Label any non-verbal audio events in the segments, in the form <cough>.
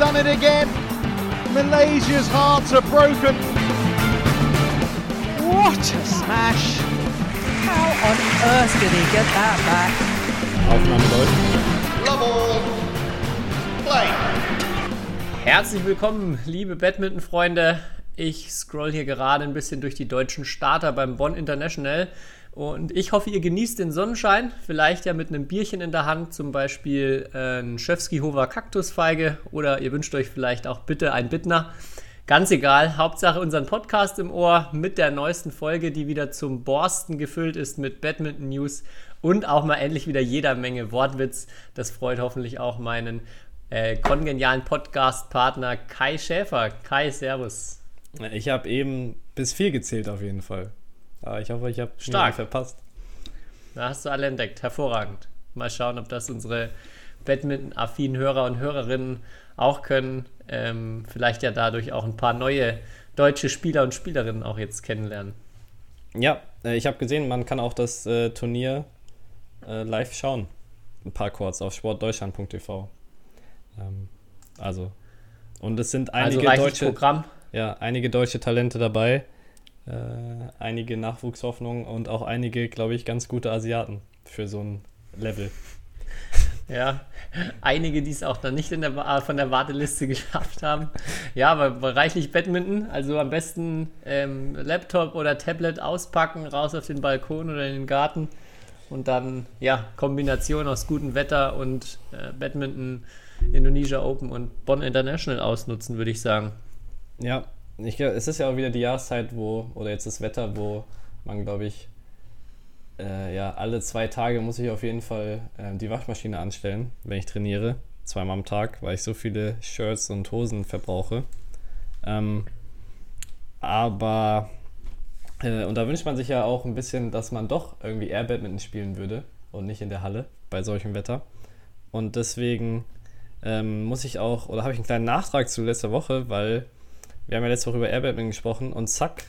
done it again. Malaysia's hearts are broken. What a smash! How on earth did he get that back? Aufnahme läuft. Love all. Play. Herzlich willkommen, liebe Badminton-Freunde. Ich scroll hier gerade ein bisschen durch die deutschen Starter beim Bonn International und ich hoffe, ihr genießt den Sonnenschein. Vielleicht ja mit einem Bierchen in der Hand, zum Beispiel äh, ein Schöfski-Hofer Kaktusfeige oder ihr wünscht euch vielleicht auch bitte ein Bittner. Ganz egal, Hauptsache unseren Podcast im Ohr mit der neuesten Folge, die wieder zum Borsten gefüllt ist mit Badminton News und auch mal endlich wieder jeder Menge Wortwitz. Das freut hoffentlich auch meinen äh, kongenialen Podcast-Partner Kai Schäfer. Kai, Servus. Ich habe eben bis vier gezählt auf jeden Fall. Aber ich hoffe, ich habe Stark. verpasst. Da hast du alle entdeckt. Hervorragend. Mal schauen, ob das unsere Badminton-affinen Hörer und Hörerinnen auch können. Ähm, vielleicht ja dadurch auch ein paar neue deutsche Spieler und Spielerinnen auch jetzt kennenlernen. Ja, äh, ich habe gesehen, man kann auch das äh, Turnier äh, live schauen. Ein paar kurz auf sportdeutschland.tv. Ähm, also, und es sind einige also deutsche, Programm. ja, einige deutsche Talente dabei. Äh, einige Nachwuchshoffnungen und auch einige, glaube ich, ganz gute Asiaten für so ein Level. <laughs> Ja, einige, die es auch dann nicht in der, von der Warteliste <laughs> geschafft haben. Ja, aber reichlich Badminton. Also am besten ähm, Laptop oder Tablet auspacken, raus auf den Balkon oder in den Garten. Und dann, ja, Kombination aus gutem Wetter und äh, Badminton, Indonesia Open und Bonn International ausnutzen, würde ich sagen. Ja, ich, glaub, es ist ja auch wieder die Jahreszeit, wo, oder jetzt das Wetter, wo man, glaube ich, äh, ja, alle zwei Tage muss ich auf jeden Fall äh, die Waschmaschine anstellen, wenn ich trainiere. Zweimal am Tag, weil ich so viele Shirts und Hosen verbrauche. Ähm, aber, äh, und da wünscht man sich ja auch ein bisschen, dass man doch irgendwie Air spielen würde und nicht in der Halle bei solchem Wetter. Und deswegen ähm, muss ich auch, oder habe ich einen kleinen Nachtrag zu letzter Woche, weil wir haben ja letzte Woche über Air Badminton gesprochen und zack,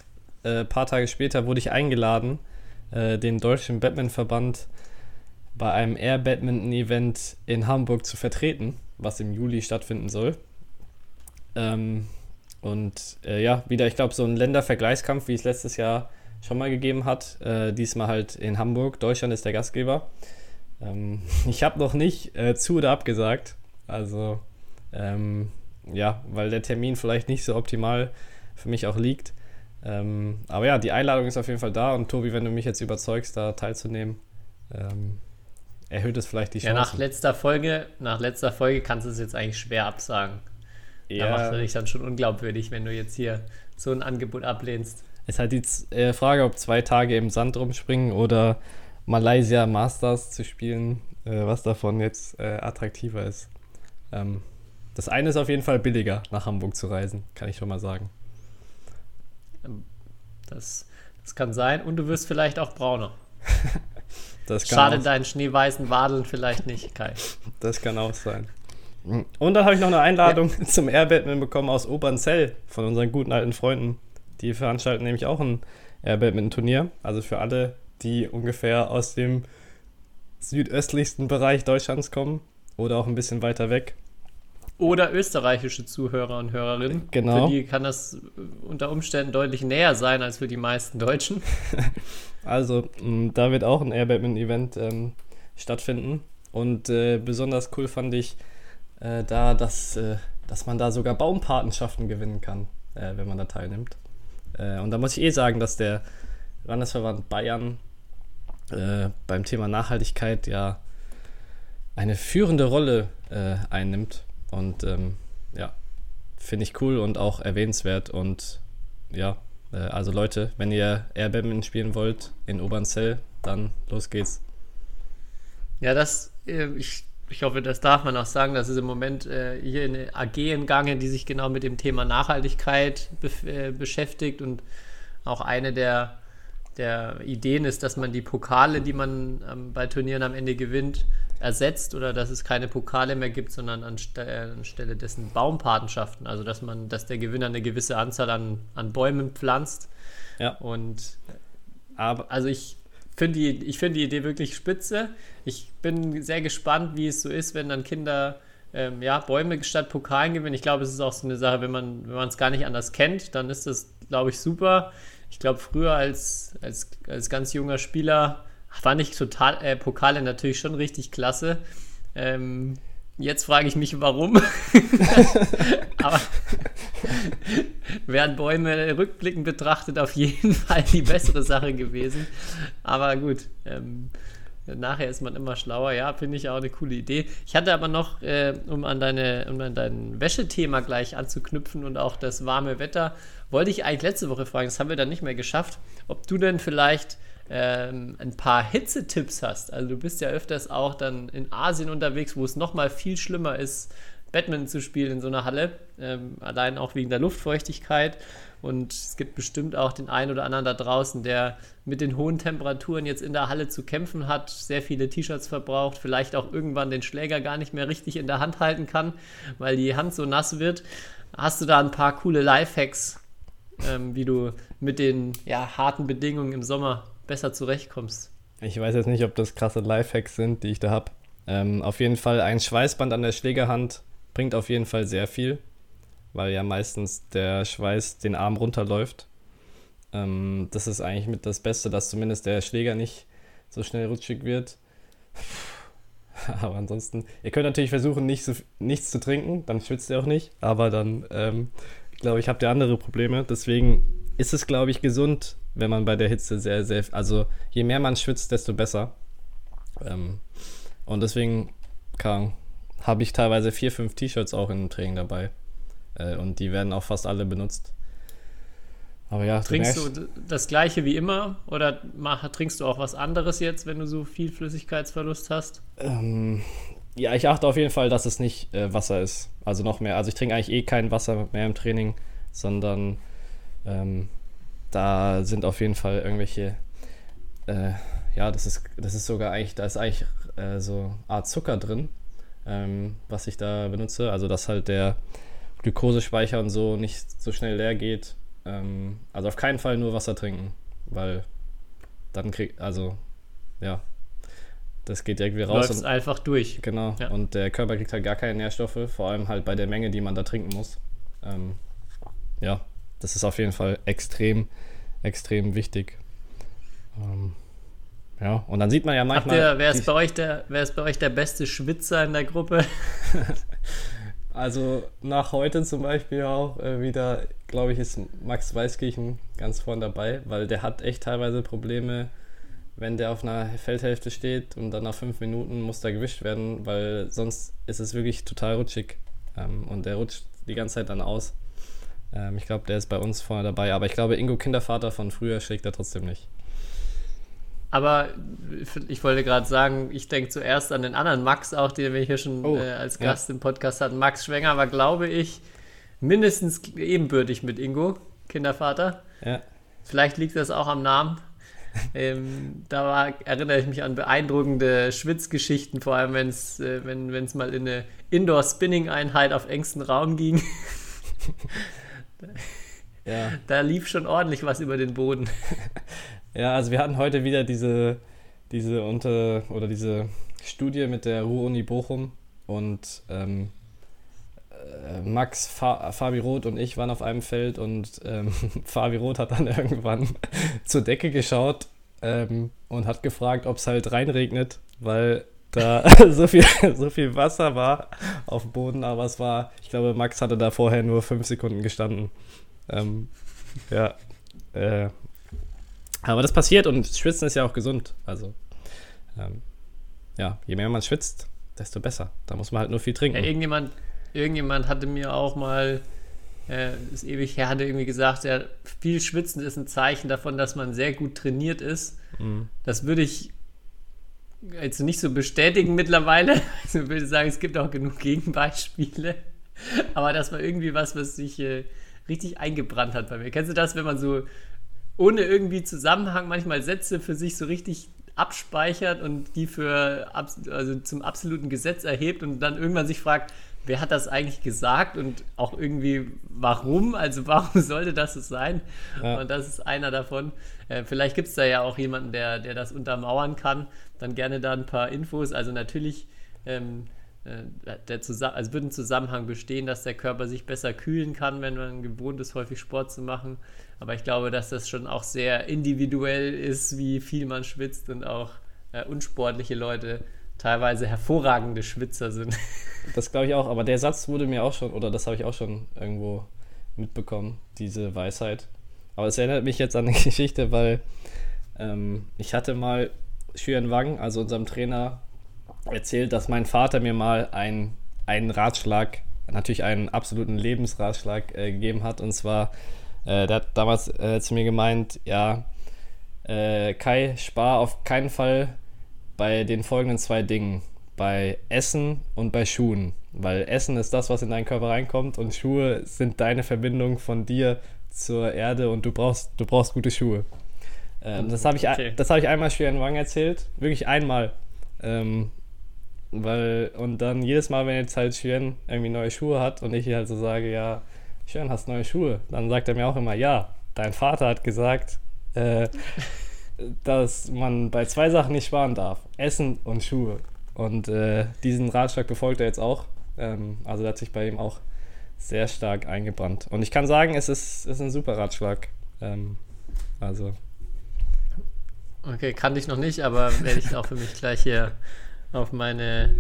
ein äh, paar Tage später wurde ich eingeladen, äh, den Deutschen Badmintonverband bei einem Air Badminton Event in Hamburg zu vertreten, was im Juli stattfinden soll. Ähm, und äh, ja, wieder, ich glaube, so ein Ländervergleichskampf, wie es letztes Jahr schon mal gegeben hat. Äh, diesmal halt in Hamburg. Deutschland ist der Gastgeber. Ähm, <laughs> ich habe noch nicht äh, zu oder abgesagt. Also, ähm, ja, weil der Termin vielleicht nicht so optimal für mich auch liegt. Ähm, aber ja, die Einladung ist auf jeden Fall da und Tobi, wenn du mich jetzt überzeugst, da teilzunehmen, ähm, erhöht es vielleicht die Chance. Ja, nach letzter Folge, nach letzter Folge kannst du es jetzt eigentlich schwer absagen. Ja. Da macht er dich dann schon unglaubwürdig, wenn du jetzt hier so ein Angebot ablehnst. Ist halt die äh, Frage, ob zwei Tage im Sand rumspringen oder Malaysia Masters zu spielen, äh, was davon jetzt äh, attraktiver ist. Ähm, das eine ist auf jeden Fall billiger, nach Hamburg zu reisen, kann ich schon mal sagen. Das, das kann sein. Und du wirst vielleicht auch brauner. <laughs> das kann Schade deinen schneeweißen Wadeln vielleicht nicht, Kai. <laughs> Das kann auch sein. Und dann habe ich noch eine Einladung ja. zum Airbadminton bekommen aus Obernzell von unseren guten alten Freunden. Die veranstalten nämlich auch ein Airbadminton-Turnier. Also für alle, die ungefähr aus dem südöstlichsten Bereich Deutschlands kommen oder auch ein bisschen weiter weg. Oder österreichische Zuhörer und Hörerinnen. Genau. Für die kann das unter Umständen deutlich näher sein als für die meisten Deutschen. <laughs> Also, mh, da wird auch ein Air Badminton-Event ähm, stattfinden. Und äh, besonders cool fand ich äh, da, dass, äh, dass man da sogar Baumpatenschaften gewinnen kann, äh, wenn man da teilnimmt. Äh, und da muss ich eh sagen, dass der Landesverband Bayern äh, beim Thema Nachhaltigkeit ja eine führende Rolle einnimmt und ähm, ja, finde ich cool und auch erwähnenswert. Und ja, äh, also Leute, wenn ihr Air Badminton spielen wollt in Obernzell, dann los geht's. Ja, das, äh, ich, ich hoffe, das darf man auch sagen. Das ist im Moment äh, hier eine AG in Gange, die sich genau mit dem Thema Nachhaltigkeit be äh, beschäftigt und auch eine der, der Ideen ist, dass man die Pokale, die man ähm, bei Turnieren am Ende gewinnt, ersetzt oder dass es keine Pokale mehr gibt, sondern anste anstelle dessen Baumpatenschaften. Also dass man, dass der Gewinner eine gewisse Anzahl an, an Bäumen pflanzt. Ja. Und aber also ich finde die, ich finde die Idee wirklich spitze. Ich bin sehr gespannt, wie es so ist, wenn dann Kinder ähm, ja, Bäume statt Pokalen gewinnen. Ich glaube, es ist auch so eine Sache, wenn man wenn es gar nicht anders kennt, dann ist das, glaube ich, super. Ich glaube, früher als, als, als ganz junger Spieler fand ich total äh, Pokale natürlich schon richtig klasse. Ähm, jetzt frage ich mich, warum. <laughs> Aber wären Bäume rückblickend betrachtet auf jeden Fall die bessere Sache gewesen. Aber gut, ähm, nachher ist man immer schlauer. Ja, finde ich auch eine coole Idee. Ich hatte aber noch, äh, um, an deine, um an dein Wäschethema gleich anzuknüpfen und auch das warme Wetter, wollte ich eigentlich letzte Woche fragen, das haben wir dann nicht mehr geschafft, ob du denn vielleicht ähm, ein paar Hitzetipps hast. Also du bist ja öfters auch dann in Asien unterwegs, wo es nochmal viel schlimmer ist, Badminton zu spielen in so einer Halle, ähm, allein auch wegen der Luftfeuchtigkeit. Und es gibt bestimmt auch den einen oder anderen da draußen, der mit den hohen Temperaturen jetzt in der Halle zu kämpfen hat, sehr viele T-Shirts verbraucht, vielleicht auch irgendwann den Schläger gar nicht mehr richtig in der Hand halten kann, weil die Hand so nass wird. Hast du da ein paar coole Lifehacks, ähm, wie du mit den ja, harten Bedingungen im Sommer besser zurechtkommst? Ich weiß jetzt nicht, ob das krasse Lifehacks sind, die ich da habe. Ähm, auf jeden Fall ein Schweißband an der Schlägerhand bringt auf jeden Fall sehr viel, weil ja meistens der Schweiß den Arm runterläuft. Ähm, das ist eigentlich mit das Beste, dass zumindest der Schläger nicht so schnell rutschig wird. <laughs> Aber ansonsten, ihr könnt natürlich versuchen, nicht so, nichts zu trinken, dann schwitzt ihr auch nicht. Aber dann, ähm, glaube ich, habt ihr andere Probleme. Deswegen ist es, glaube ich, gesund, wenn man bei der Hitze sehr, sehr, also je mehr man schwitzt, desto besser. Ähm, und deswegen habe ich teilweise vier, fünf T-Shirts auch im Training dabei. Äh, und die werden auch fast alle benutzt. Aber ja, trinkst du, du das gleiche wie immer oder mach, trinkst du auch was anderes jetzt, wenn du so viel Flüssigkeitsverlust hast? Ähm, ja, ich achte auf jeden Fall, dass es nicht äh, Wasser ist. Also noch mehr. Also ich trinke eigentlich eh kein Wasser mehr im Training, sondern ähm, da sind auf jeden Fall irgendwelche, äh, ja, das ist, das ist sogar eigentlich, da ist eigentlich äh, so Art Zucker drin, ähm, was ich da benutze. Also dass halt der Glukosespeicher und so nicht so schnell leer geht. Ähm, also auf keinen Fall nur Wasser trinken, weil dann kriegt, also ja, das geht wieder raus. Läuft einfach durch. Genau. Ja. Und der Körper kriegt halt gar keine Nährstoffe, vor allem halt bei der Menge, die man da trinken muss. Ähm, ja, das ist auf jeden Fall extrem, extrem wichtig. Ähm, ja, und dann sieht man ja manchmal. Ihr, wer, ist bei euch der, wer ist bei euch der beste Schwitzer in der Gruppe? <laughs> also nach heute zum Beispiel auch äh, wieder, glaube ich, ist Max Weißkirchen ganz vorne dabei, weil der hat echt teilweise Probleme, wenn der auf einer Feldhälfte steht und dann nach fünf Minuten muss da gewischt werden, weil sonst ist es wirklich total rutschig ähm, und der rutscht die ganze Zeit dann aus. Ähm, ich glaube, der ist bei uns vorne dabei. Aber ich glaube, Ingo Kindervater von früher schlägt er trotzdem nicht. Aber ich wollte gerade sagen, ich denke zuerst an den anderen Max, auch den wir hier schon oh, äh, als Gast ja. im Podcast hatten. Max Schwenger war, glaube ich, mindestens ebenbürtig mit Ingo, Kindervater. Ja. Vielleicht liegt das auch am Namen. <laughs> ähm, da war, erinnere ich mich an beeindruckende Schwitzgeschichten, vor allem wenn's, äh, wenn es mal in eine Indoor-Spinning-Einheit auf engstem Raum ging. <laughs> <laughs> Ja. Da lief schon ordentlich was über den Boden. <laughs> Ja, also wir hatten heute wieder diese, diese unter oder diese Studie mit der Ruhr-Uni Bochum und ähm, äh, Max, Fa Fabi Roth und ich waren auf einem Feld und ähm, <laughs> Fabi Roth hat dann irgendwann zur Decke geschaut ähm, und hat gefragt, ob es halt reinregnet, weil da <laughs> so viel, so viel Wasser war auf dem Boden, aber es war, ich glaube, Max hatte da vorher nur fünf Sekunden gestanden. Ähm, ja. Äh, aber das passiert und Schwitzen ist ja auch gesund. Also, ähm, ja, je mehr man schwitzt, desto besser. Da muss man halt nur viel trinken. Ja, irgendjemand, irgendjemand hatte mir auch mal, äh, ist ewig her, hatte irgendwie gesagt, ja, viel Schwitzen ist ein Zeichen davon, dass man sehr gut trainiert ist. Mhm. Das würde ich jetzt nicht so bestätigen mittlerweile. Also <laughs> ich würde sagen, es gibt auch genug Gegenbeispiele. Aber das war irgendwie was, was sich äh, richtig eingebrannt hat bei mir. Kennst du das, wenn man so ohne irgendwie Zusammenhang manchmal Sätze für sich so richtig abspeichert und die für also zum absoluten Gesetz erhebt und dann irgendwann sich fragt, wer hat das eigentlich gesagt und auch irgendwie warum? Also <laughs> warum sollte das so sein? Ja. Und das ist einer davon. Äh, vielleicht gibt es da ja auch jemanden, der, der das untermauern kann. Dann gerne da ein paar Infos. Also natürlich ähm, äh, der also wird ein Zusammenhang bestehen, dass der Körper sich besser kühlen kann, wenn man gewohnt ist, häufig Sport zu machen. Aber ich glaube, dass das schon auch sehr individuell ist, wie viel man schwitzt und auch äh, unsportliche Leute teilweise hervorragende Schwitzer sind. <laughs> Das glaube ich auch, aber der Satz wurde mir auch schon, oder das habe ich auch schon irgendwo mitbekommen, diese Weisheit. Aber es erinnert mich jetzt an eine <laughs> Geschichte, weil ähm, ich hatte mal Xuan Wang, also unserem Trainer, erzählt, dass mein Vater mir mal ein, einen Ratschlag, natürlich einen absoluten Lebensratschlag äh, gegeben hat. Und zwar, äh, der hat damals äh, zu mir gemeint, ja, äh, Kai, spar auf keinen Fall bei den folgenden zwei Dingen. Bei Essen und bei Schuhen. Weil Essen ist das, was in deinen Körper reinkommt und Schuhe sind deine Verbindung von dir zur Erde und du brauchst, du brauchst gute Schuhe. Ähm, das habe ich, okay. hab ich einmal Xuan Wang erzählt. Wirklich einmal. Ähm, weil, und dann jedes Mal, wenn jetzt halt Xuan irgendwie neue Schuhe hat und ich halt so sage, ja, Xuan, hast neue Schuhe, dann sagt er mir auch immer, ja, dein Vater hat gesagt, äh, <laughs> dass man bei zwei Sachen nicht sparen darf: Essen und Schuhe. Und äh, diesen Ratschlag befolgt er jetzt auch. Ähm, also, der hat sich bei ihm auch sehr stark eingebrannt. Und ich kann sagen, es ist, ist ein super Ratschlag. Ähm, also. Okay, kannte ich noch nicht, aber werde ich auch für mich gleich hier auf meine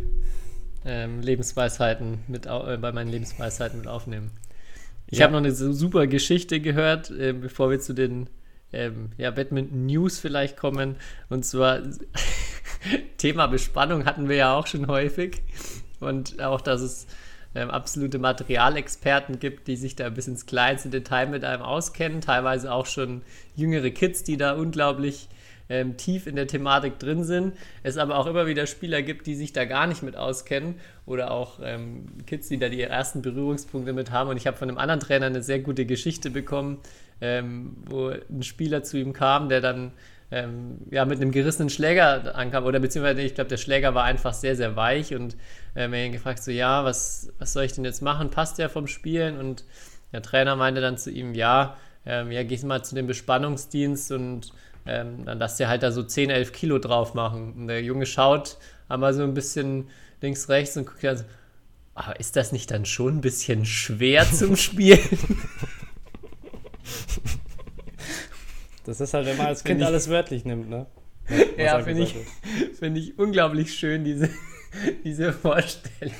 ähm, Lebensweisheiten mit äh, bei meinen Lebensweisheiten mit aufnehmen. Ich ja. habe noch eine super Geschichte gehört, äh, bevor wir zu den ähm, ja, Badminton News vielleicht kommen. Und zwar <laughs> Thema Bespannung hatten wir ja auch schon häufig. Und auch, dass es ähm, absolute Materialexperten gibt, die sich da bis ins kleinste Detail mit einem auskennen. Teilweise auch schon jüngere Kids, die da unglaublich ähm, tief in der Thematik drin sind. Es aber auch immer wieder Spieler gibt, die sich da gar nicht mit auskennen oder auch ähm, Kids, die da die ersten Berührungspunkte mit haben. Und ich habe von einem anderen Trainer eine sehr gute Geschichte bekommen, ähm, wo ein Spieler zu ihm kam, der dann ähm, ja, mit einem gerissenen Schläger ankam, oder beziehungsweise ich glaube, der Schläger war einfach sehr, sehr weich und er ihn gefragt, so, ja, was, was soll ich denn jetzt machen? Passt der vom Spielen? Und der Trainer meinte dann zu ihm, ja, ähm, ja, gehst mal zu dem Bespannungsdienst und ähm, dann lass dir halt da so 10, 11 Kilo drauf machen. Und der Junge schaut einmal so ein bisschen links, rechts und guckt dann so, aber ist das nicht dann schon ein bisschen schwer zum <laughs> Spielen? Das ist halt, wenn man als Kind alles wörtlich nimmt, ne? <laughs> Ja, finde ich, find ich unglaublich schön, diese, <laughs> diese Vorstellung,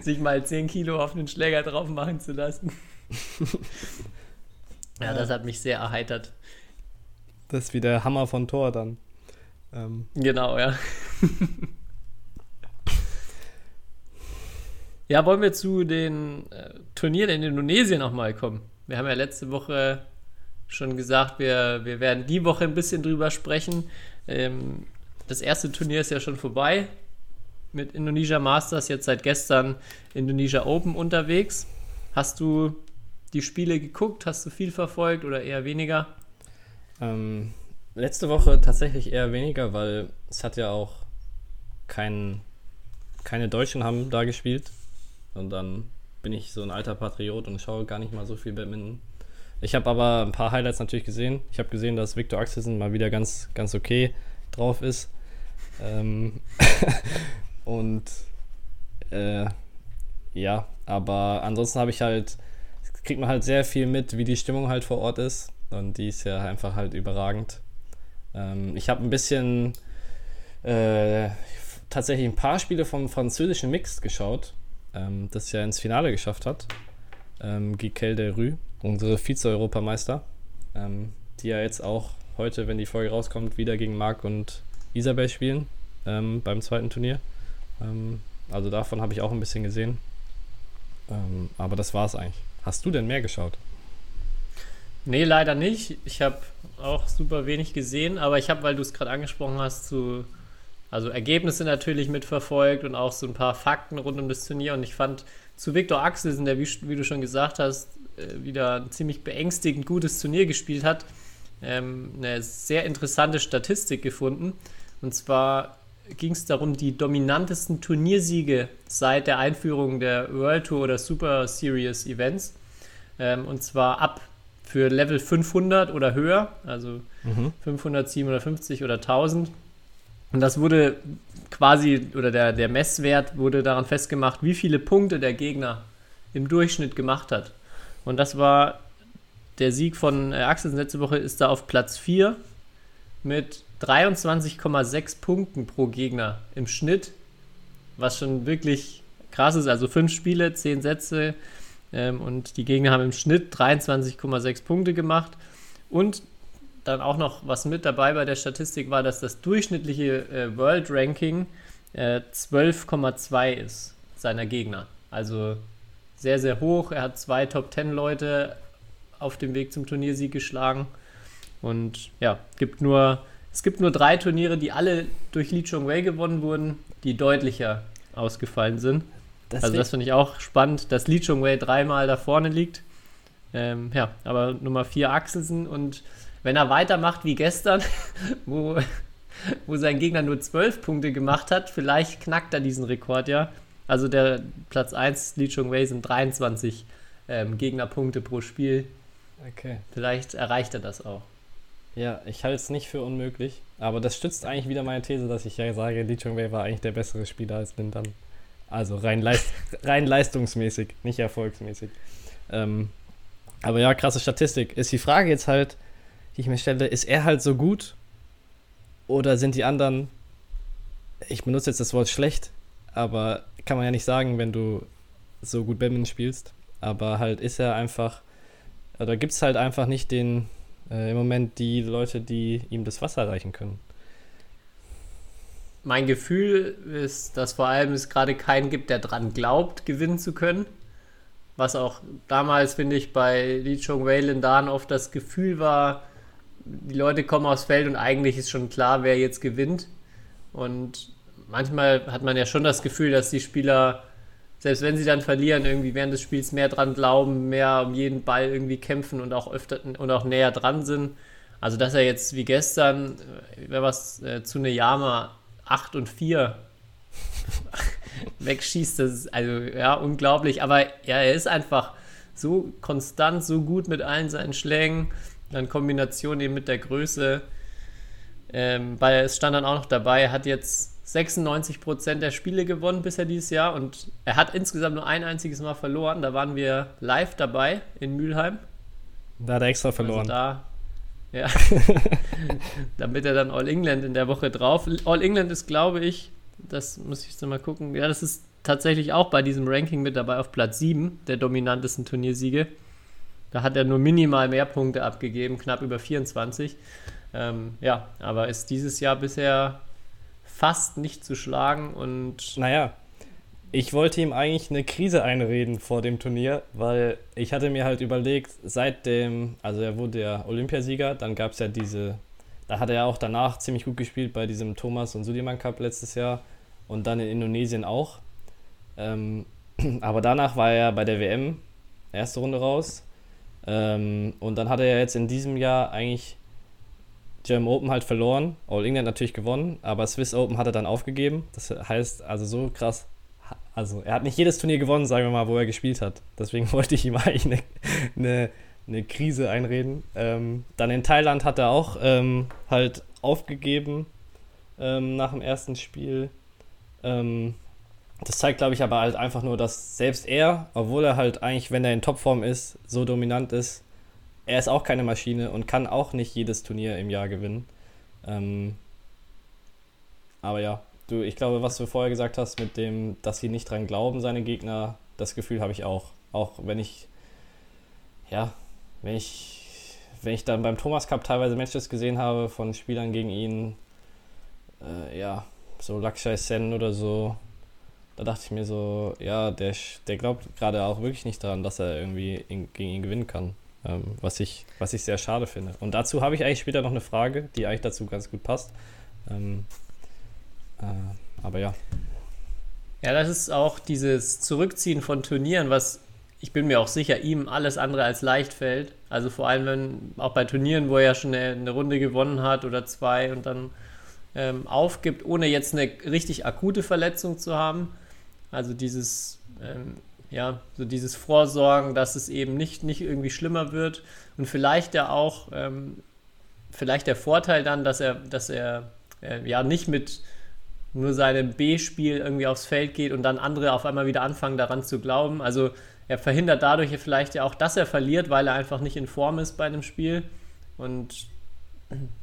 sich mal 10 Kilo auf den Schläger drauf machen zu lassen. Ja, das hat mich sehr erheitert. Das ist wie der Hammer von Thor dann. Ähm. Genau, ja. ja, wollen wir zu den äh, Turnieren in Indonesien nochmal kommen? Wir haben ja letzte Woche schon gesagt, wir, wir werden die Woche ein bisschen drüber sprechen. Ähm, das erste Turnier ist ja schon vorbei mit Indonesia Masters, jetzt seit gestern Indonesia Open unterwegs. Hast du die Spiele geguckt? Hast du viel verfolgt oder eher weniger? Ähm, letzte Woche tatsächlich eher weniger, weil es hat ja auch kein, keine Deutschen haben da gespielt. Und dann bin ich so ein alter Patriot und schaue gar nicht mal so viel Badminton. Ich habe aber ein paar Highlights natürlich gesehen. Ich habe gesehen, dass Victor Axelsen mal wieder ganz, ganz okay drauf ist. Ähm <laughs> und äh, ja, aber ansonsten habe ich halt, kriegt man halt sehr viel mit, wie die Stimmung halt vor Ort ist. Und die ist ja einfach halt überragend. Ähm, ich habe ein bisschen äh, tatsächlich ein paar Spiele vom französischen Mix geschaut, ähm, das ja ins Finale geschafft hat. Ähm, Giquel de Rue, unsere Vize-Europameister, ähm, die ja jetzt auch heute, wenn die Folge rauskommt, wieder gegen Marc und Isabel spielen ähm, beim zweiten Turnier. Ähm, also davon habe ich auch ein bisschen gesehen. Ähm, aber das war es eigentlich. Hast du denn mehr geschaut? Nee, leider nicht. Ich habe auch super wenig gesehen, aber ich habe, weil du es gerade angesprochen hast, zu, also Ergebnisse natürlich mitverfolgt und auch so ein paar Fakten rund um das Turnier. Und ich fand zu Viktor Axelsen, der, wie, wie, du schon gesagt hast, äh, wieder ein ziemlich beängstigend gutes Turnier gespielt hat, ähm, eine sehr interessante Statistik gefunden. Und zwar ging es darum, die dominantesten Turniersiege seit der Einführung der World Tour oder Super Series Events. Ähm, und zwar ab für Level 500 oder höher, also mhm. 500, 750 oder 1000. Und das wurde quasi, oder der, der Messwert wurde daran festgemacht, wie viele Punkte der Gegner im Durchschnitt gemacht hat. Und das war der Sieg von äh, Axelsen letzte Woche ist da auf Platz 4 mit 23,6 Punkten pro Gegner im Schnitt, was schon wirklich krass ist. Also fünf Spiele, zehn Sätze ähm, und die Gegner haben im Schnitt 23,6 Punkte gemacht. Und dann auch noch was mit dabei bei der Statistik war, dass das durchschnittliche äh, World Ranking äh, 12,2 ist seiner Gegner. Also sehr, sehr hoch. Er hat zwei Top 10 Leute auf dem Weg zum Turniersieg geschlagen. Und ja, gibt nur, es gibt nur drei Turniere, die alle durch Lee Chong Wei gewonnen wurden, die deutlicher ausgefallen sind. Deswegen. Also das finde ich auch spannend, dass Lee Chong Wei dreimal da vorne liegt. Ähm, ja, aber Nummer vier Axelsen und wenn er weitermacht wie gestern, <laughs> wo, wo sein Gegner nur zwölf Punkte gemacht hat, vielleicht knackt er diesen Rekord ja. Also der Platz 1 Lee Chong Wei sind 23 ähm, Gegnerpunkte pro Spiel. Okay. Vielleicht erreicht er das auch. Ja, ich halte es nicht für unmöglich, aber das stützt eigentlich wieder meine These, dass ich ja sage, Lee Chong Wei war eigentlich der bessere Spieler als Lin Dan. Also rein, leist <laughs> rein leistungsmäßig, nicht erfolgsmäßig. Ähm, aber ja, krasse Statistik. Ist die Frage jetzt halt, die ich mir stelle, ist er halt so gut oder sind die anderen, ich benutze jetzt das Wort schlecht, aber kann man ja nicht sagen, wenn du so gut Badminton spielst, aber halt ist er einfach, oder gibt es halt einfach nicht den, äh, im Moment die Leute, die ihm das Wasser reichen können. Mein Gefühl ist, dass vor allem es gerade keinen gibt, der dran glaubt, gewinnen zu können. Was auch damals, finde ich, bei Lee Chong Wei Dan oft das Gefühl war, die Leute kommen aufs Feld und eigentlich ist schon klar, wer jetzt gewinnt. Und manchmal hat man ja schon das Gefühl, dass die Spieler, selbst wenn sie dann verlieren, irgendwie während des Spiels mehr dran glauben, mehr um jeden Ball irgendwie kämpfen und auch öfter und auch näher dran sind. Also, dass er jetzt wie gestern, äh, wer was äh, zu Neyama 8 und 4 wegschießt, das ist also ja unglaublich. Aber ja, er ist einfach so konstant, so gut mit allen seinen Schlägen. Dann Kombination eben mit der Größe. Ähm, weil es stand dann auch noch dabei, er hat jetzt 96% der Spiele gewonnen bisher dieses Jahr und er hat insgesamt nur ein einziges Mal verloren. Da waren wir live dabei in Mülheim. Da hat er extra verloren. Also da, ja. <laughs> Damit er dann All England in der Woche drauf. All England ist, glaube ich, das muss ich jetzt mal gucken. Ja, das ist tatsächlich auch bei diesem Ranking mit dabei auf Platz 7 der dominantesten Turniersiege. Da hat er nur minimal mehr Punkte abgegeben, knapp über 24. Ähm, ja, aber ist dieses Jahr bisher fast nicht zu schlagen und. Naja, ich wollte ihm eigentlich eine Krise einreden vor dem Turnier, weil ich hatte mir halt überlegt, seit dem, also er wurde ja Olympiasieger, dann gab es ja diese, da hat er ja auch danach ziemlich gut gespielt bei diesem Thomas und Sudirman Cup letztes Jahr und dann in Indonesien auch. Ähm, <clears throat> aber danach war er bei der WM erste Runde raus ähm, und dann hat er ja jetzt in diesem Jahr eigentlich German Open halt verloren, All England natürlich gewonnen, aber Swiss Open hat er dann aufgegeben. Das heißt, also so krass, also er hat nicht jedes Turnier gewonnen, sagen wir mal, wo er gespielt hat. Deswegen <laughs> wollte ich ihm eigentlich eine, eine, eine Krise einreden. Ähm, dann in Thailand hat er auch ähm, halt aufgegeben ähm, nach dem ersten Spiel. Ähm, das zeigt, glaube ich, aber halt einfach nur, dass selbst er, obwohl er halt eigentlich, wenn er in Topform ist, so dominant ist, er ist auch keine Maschine und kann auch nicht jedes Turnier im Jahr gewinnen. Ähm, aber ja, du, ich glaube, was du vorher gesagt hast mit dem, dass sie nicht dran glauben, seine Gegner, das Gefühl habe ich auch. Auch wenn ich, ja, wenn ich, wenn ich dann beim Thomas Cup teilweise Matches gesehen habe von Spielern gegen ihn, äh, ja, so Lakshai Sen oder so, da dachte ich mir so, ja, der, der glaubt gerade auch wirklich nicht daran, dass er irgendwie in, gegen ihn gewinnen kann. Ähm, was, ich, was ich sehr schade finde. Und dazu habe ich eigentlich später noch eine Frage, die eigentlich dazu ganz gut passt. Ähm, äh, aber ja. Ja, das ist auch dieses Zurückziehen von Turnieren, was ich bin mir auch sicher, ihm alles andere als leicht fällt. Also vor allem, wenn auch bei Turnieren, wo er ja schon eine, eine Runde gewonnen hat oder zwei und dann ähm, aufgibt, ohne jetzt eine richtig akute Verletzung zu haben. Also dieses ähm, ja, so dieses Vorsorgen, dass es eben nicht, nicht irgendwie schlimmer wird und vielleicht ja auch, ähm, vielleicht der Vorteil dann, dass er, dass er äh, ja nicht mit nur seinem B-Spiel irgendwie aufs Feld geht und dann andere auf einmal wieder anfangen daran zu glauben. Also er verhindert dadurch vielleicht ja auch, dass er verliert, weil er einfach nicht in Form ist bei einem Spiel. Und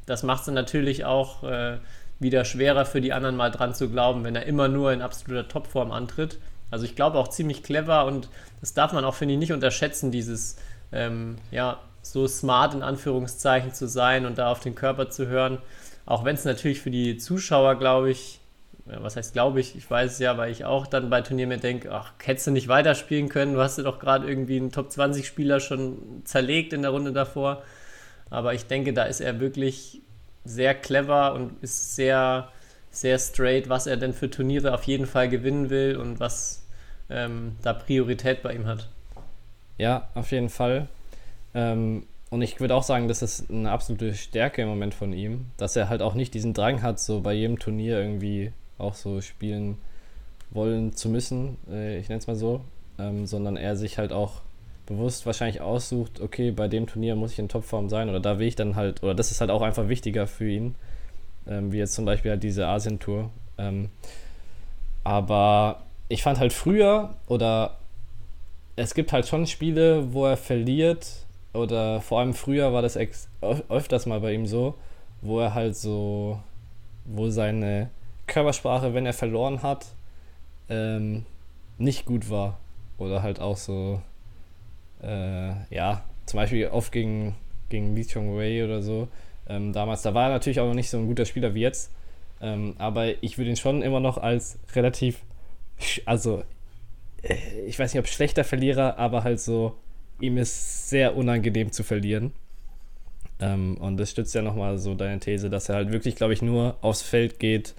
das macht es dann natürlich auch äh, wieder schwerer für die anderen mal dran zu glauben, wenn er immer nur in absoluter Topform antritt. Also ich glaube auch ziemlich clever und das darf man auch, finde ich, nicht unterschätzen, dieses, ähm, ja, so smart in Anführungszeichen zu sein und da auf den Körper zu hören. Auch wenn es natürlich für die Zuschauer, glaube ich, was heißt glaube ich, ich weiß es ja, weil ich auch dann bei Turnieren mir denke, ach, hättest du nicht weiterspielen können, du hast ja doch gerade irgendwie einen Top 20 Spieler schon zerlegt in der Runde davor. Aber ich denke, da ist er wirklich sehr clever und ist sehr, sehr straight, was er denn für Turniere auf jeden Fall gewinnen will und was ähm, da Priorität bei ihm hat. Ja, auf jeden Fall. Ähm, und ich würde auch sagen, das ist eine absolute Stärke im Moment von ihm, dass er halt auch nicht diesen Drang hat, so bei jedem Turnier irgendwie auch so spielen wollen zu müssen, äh, ich nenne es mal so, ähm, sondern er sich halt auch bewusst wahrscheinlich aussucht, okay, bei dem Turnier muss ich in Topform sein oder da will ich dann halt, oder das ist halt auch einfach wichtiger für ihn, ähm, wie jetzt zum Beispiel halt diese Asien-Tour. Ähm, aber ich fand halt früher oder es gibt halt schon Spiele, wo er verliert oder vor allem früher war das öfters mal bei ihm so, wo er halt so, wo seine Körpersprache, wenn er verloren hat, ähm, nicht gut war. Oder halt auch so, äh, ja, zum Beispiel oft gegen, gegen Lee Chong Wei oder so. Ähm, damals, da war er natürlich auch noch nicht so ein guter Spieler wie jetzt. Ähm, aber ich würde ihn schon immer noch als relativ, also, äh, ich weiß nicht, ob schlechter Verlierer, aber halt so, ihm ist sehr unangenehm zu verlieren. Ähm, und das stützt ja nochmal so deine These, dass er halt wirklich, glaube ich, nur aufs Feld geht,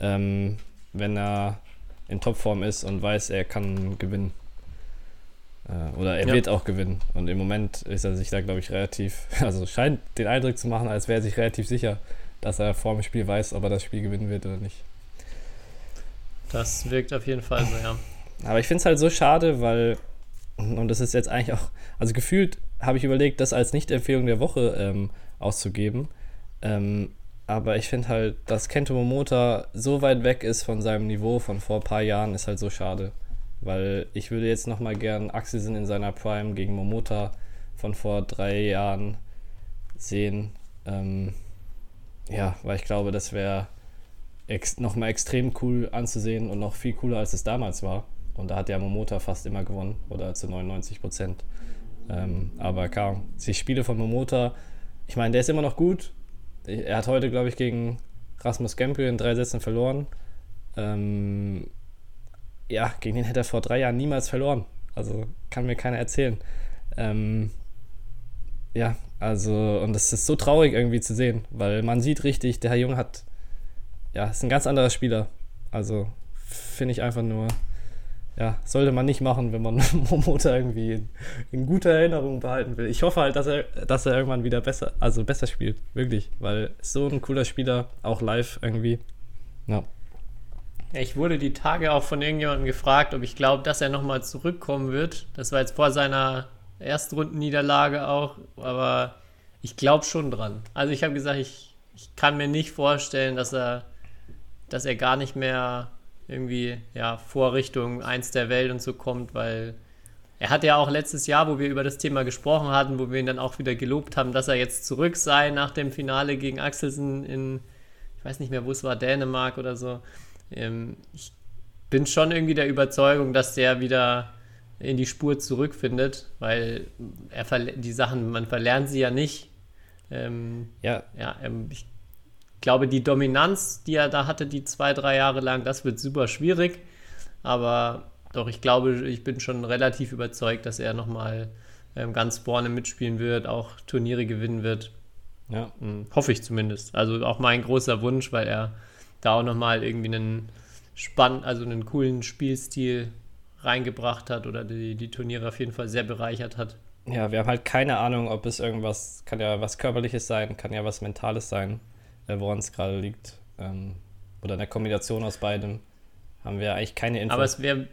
ähm, wenn er in Topform ist und weiß, er kann gewinnen. Äh, oder er ja. wird auch gewinnen. Und im Moment ist er sich da, glaube ich, relativ, <laughs> also scheint den Eindruck zu machen, als wäre er sich relativ sicher, dass er vor dem Spiel weiß, ob er das Spiel gewinnen wird oder nicht. Das wirkt auf jeden Fall so, ja. Aber ich finde es halt so schade, weil, und das ist jetzt eigentlich auch, also gefühlt habe ich überlegt, das als Nicht-Empfehlung der Woche ähm, auszugeben. Ähm, aber ich finde halt, dass Kento Momota so weit weg ist von seinem Niveau von vor ein paar Jahren, ist halt so schade. Weil ich würde jetzt nochmal gern Axelsen in seiner Prime gegen Momota von vor drei Jahren sehen. Ähm, ja, weil ich glaube, das wäre ex nochmal extrem cool anzusehen und noch viel cooler, als es damals war. Und da hat ja Momota fast immer gewonnen oder zu 99 Prozent. Ähm, aber kaum. Die Spiele von Momota, ich meine, der ist immer noch gut, er hat heute, glaube ich, gegen Rasmus Gempel in drei Sätzen verloren. Ähm, ja, gegen den hätte er vor drei Jahren niemals verloren. Also kann mir keiner erzählen. Ähm, ja, also, und das ist so traurig irgendwie zu sehen, weil man sieht richtig, der Herr Jung hat, ja, ist ein ganz anderer Spieler. Also finde ich einfach nur ja, sollte man nicht machen, wenn man <laughs> Momota irgendwie in, in, guter Erinnerung behalten will. Ich hoffe halt, dass er, dass er irgendwann wieder besser, also besser spielt, wirklich, weil so ein cooler Spieler, auch live irgendwie. Ja. Ich wurde die Tage auch von irgendjemandem gefragt, ob ich glaube, dass er nochmal zurückkommen wird. Das war jetzt vor seiner Erstrundenniederlage auch, aber ich glaube schon dran. Also ich habe gesagt, ich, ich kann mir nicht vorstellen, dass er, dass er gar nicht mehr irgendwie ja, Vorrichtung eins der Welt und so kommt, weil er hat ja auch letztes Jahr, wo wir über das Thema gesprochen hatten, wo wir ihn dann auch wieder gelobt haben, dass er jetzt zurück sei nach dem Finale gegen Axelsen in, ich weiß nicht mehr, wo es war, Dänemark oder so. Ähm, ich bin schon irgendwie der Überzeugung, dass der wieder in die Spur zurückfindet, weil er die Sachen, man verlernt sie ja nicht. Ähm, ja. Ja, ähm, ich glaube, die Dominanz, die er da hatte, die zwei, drei Jahre lang, das wird super schwierig. Aber doch, ich glaube, ich bin schon relativ überzeugt, dass er nochmal ähm, ganz vorne mitspielen wird, auch Turniere gewinnen wird. Ja. Hm, hoffe ich zumindest. Also auch mein großer Wunsch, weil er da auch nochmal irgendwie einen spannenden, also einen coolen Spielstil reingebracht hat oder die, die Turniere auf jeden Fall sehr bereichert hat. Ja, wir haben halt keine Ahnung, ob es irgendwas, kann ja was Körperliches sein, kann ja was Mentales sein woran es gerade liegt. Ähm, oder eine Kombination aus beidem haben wir eigentlich keine Infos. Aber es wäre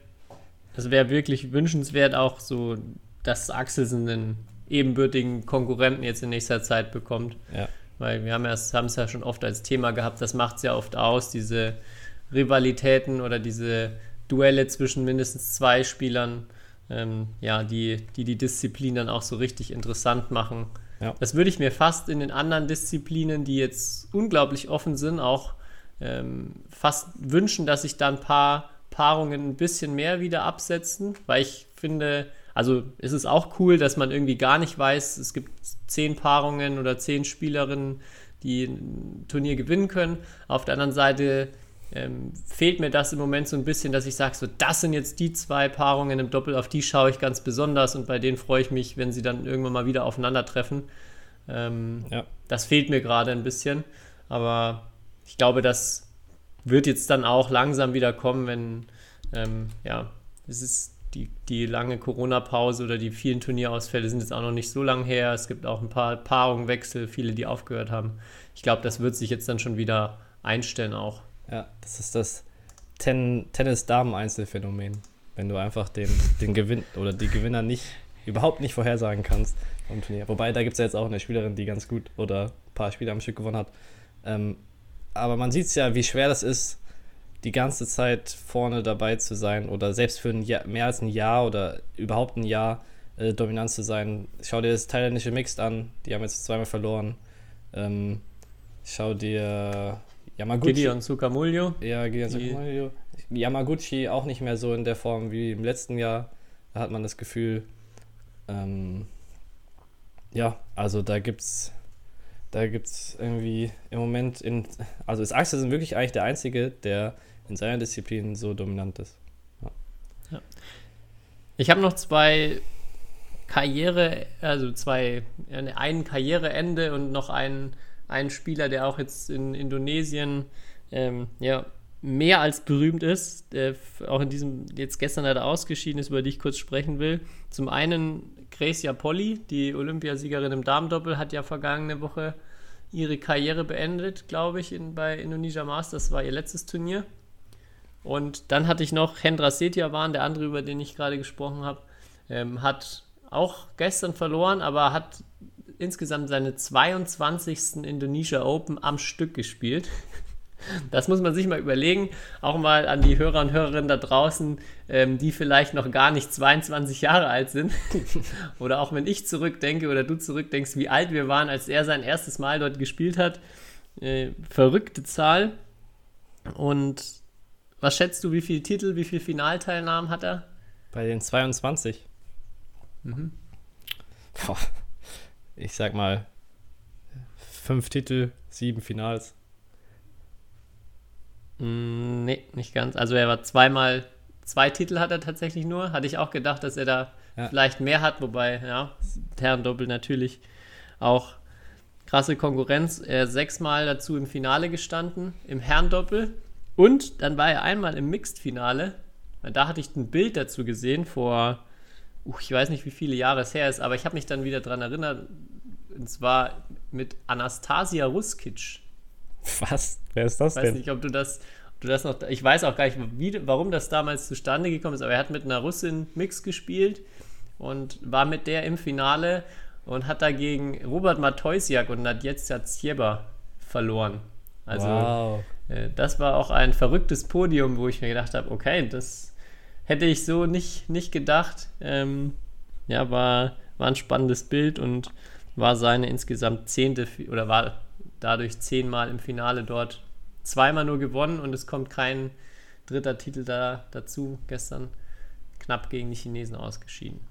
es wär wirklich wünschenswert, auch so, dass Axelsen einen ebenbürtigen Konkurrenten jetzt in nächster Zeit bekommt. Ja. weil wir haben es ja, ja schon oft als Thema gehabt, das macht es ja oft aus, diese Rivalitäten oder diese Duelle zwischen mindestens zwei Spielern, ähm, ja, die, die die Disziplin dann auch so richtig interessant machen. Ja. Das würde ich mir fast in den anderen Disziplinen, die jetzt unglaublich offen sind, auch ähm, fast wünschen, dass sich da ein paar Paarungen ein bisschen mehr wieder absetzen, weil ich finde, also ist es auch cool, dass man irgendwie gar nicht weiß, es gibt zehn Paarungen oder zehn Spielerinnen, die ein Turnier gewinnen können. Auf der anderen Seite ähm, fehlt mir das im Moment so ein bisschen, dass ich sage, so das sind jetzt die zwei Paarungen im Doppel, auf die schaue ich ganz besonders und bei denen freue ich mich, wenn sie dann irgendwann mal wieder aufeinandertreffen. Ähm, ja. Das fehlt mir gerade ein bisschen, aber ich glaube, das wird jetzt dann auch langsam wieder kommen, wenn ähm, ja, es ist die, die lange Corona-Pause oder die vielen Turnierausfälle sind jetzt auch noch nicht so lang her. Es gibt auch ein paar Paarungswechsel, viele, die aufgehört haben. Ich glaube, das wird sich jetzt dann schon wieder einstellen auch. Ja, das ist das Ten Tennis-Damen-Einzelfänomen. Wenn du einfach den, den Gewinn oder die Gewinner nicht, überhaupt nicht vorhersagen kannst vom Turnier. Wobei, da gibt es ja jetzt auch eine Spielerin, die ganz gut oder ein paar Spiele am Stück gewonnen hat. Ähm, aber man sieht es ja, wie schwer das ist, die ganze Zeit vorne dabei zu sein oder selbst für ein Jahr, mehr als ein Jahr oder überhaupt ein Jahr äh, dominant zu sein. Schau dir das thailändische Mixed an, die haben jetzt zweimal verloren. Ähm, schau dir Yamaguchi. Gideon Sukamuljo. Ja, Gideon Sukamuljo. Yamaguchi auch nicht mehr so in der Form wie im letzten Jahr. Da hat man das Gefühl, ähm, ja, also da gibt's da gibt's irgendwie im Moment in, also ist Axel sind wirklich eigentlich der Einzige, der in seiner Disziplin so dominant ist. Ja. ja. Ich habe noch zwei Karriere, also zwei, ein Karriereende und noch einen ein Spieler, der auch jetzt in Indonesien ähm, ja, mehr als berühmt ist, der auch in diesem, jetzt gestern leider ausgeschieden ist, über die ich kurz sprechen will. Zum einen Gracia Polly, die Olympiasiegerin im Damendoppel, hat ja vergangene Woche ihre Karriere beendet, glaube ich, in, bei Indonesia Masters. Das war ihr letztes Turnier. Und dann hatte ich noch Hendra Setiawan, der andere, über den ich gerade gesprochen habe, ähm, hat auch gestern verloren, aber hat insgesamt seine 22. Indonesia Open am Stück gespielt. Das muss man sich mal überlegen, auch mal an die Hörer und Hörerinnen da draußen, ähm, die vielleicht noch gar nicht 22 Jahre alt sind. <laughs> oder auch wenn ich zurückdenke oder du zurückdenkst, wie alt wir waren, als er sein erstes Mal dort gespielt hat. Äh, verrückte Zahl. Und was schätzt du, wie viele Titel, wie viele Finalteilnahmen hat er? Bei den 22. Mhm. Boah ich sag mal, fünf Titel, sieben Finals. Mm, nee, nicht ganz. Also er war zweimal, zwei Titel hat er tatsächlich nur. Hatte ich auch gedacht, dass er da ja. vielleicht mehr hat, wobei, ja, Herrendoppel natürlich auch krasse Konkurrenz. Er ist sechsmal dazu im Finale gestanden, im Herrendoppel. Und dann war er einmal im Mixed-Finale. Da hatte ich ein Bild dazu gesehen vor ich weiß nicht, wie viele Jahre es her ist, aber ich habe mich dann wieder daran erinnert, und zwar mit Anastasia Ruskic. Was? Wer ist das denn? Ich weiß nicht, ob du das, ob du das noch. Ich weiß auch gar nicht, wie, warum das damals zustande gekommen ist, aber er hat mit einer Russin Mix gespielt und war mit der im Finale und hat dagegen Robert Matoisiak und Nadjetja Zjeba verloren. Also, wow. äh, das war auch ein verrücktes Podium, wo ich mir gedacht habe, okay, das hätte ich so nicht, nicht gedacht. Ähm, ja, war, war ein spannendes Bild und war seine insgesamt zehnte oder war dadurch zehnmal im Finale dort. Zweimal nur gewonnen und es kommt kein dritter Titel da dazu. Gestern knapp gegen die Chinesen ausgeschieden.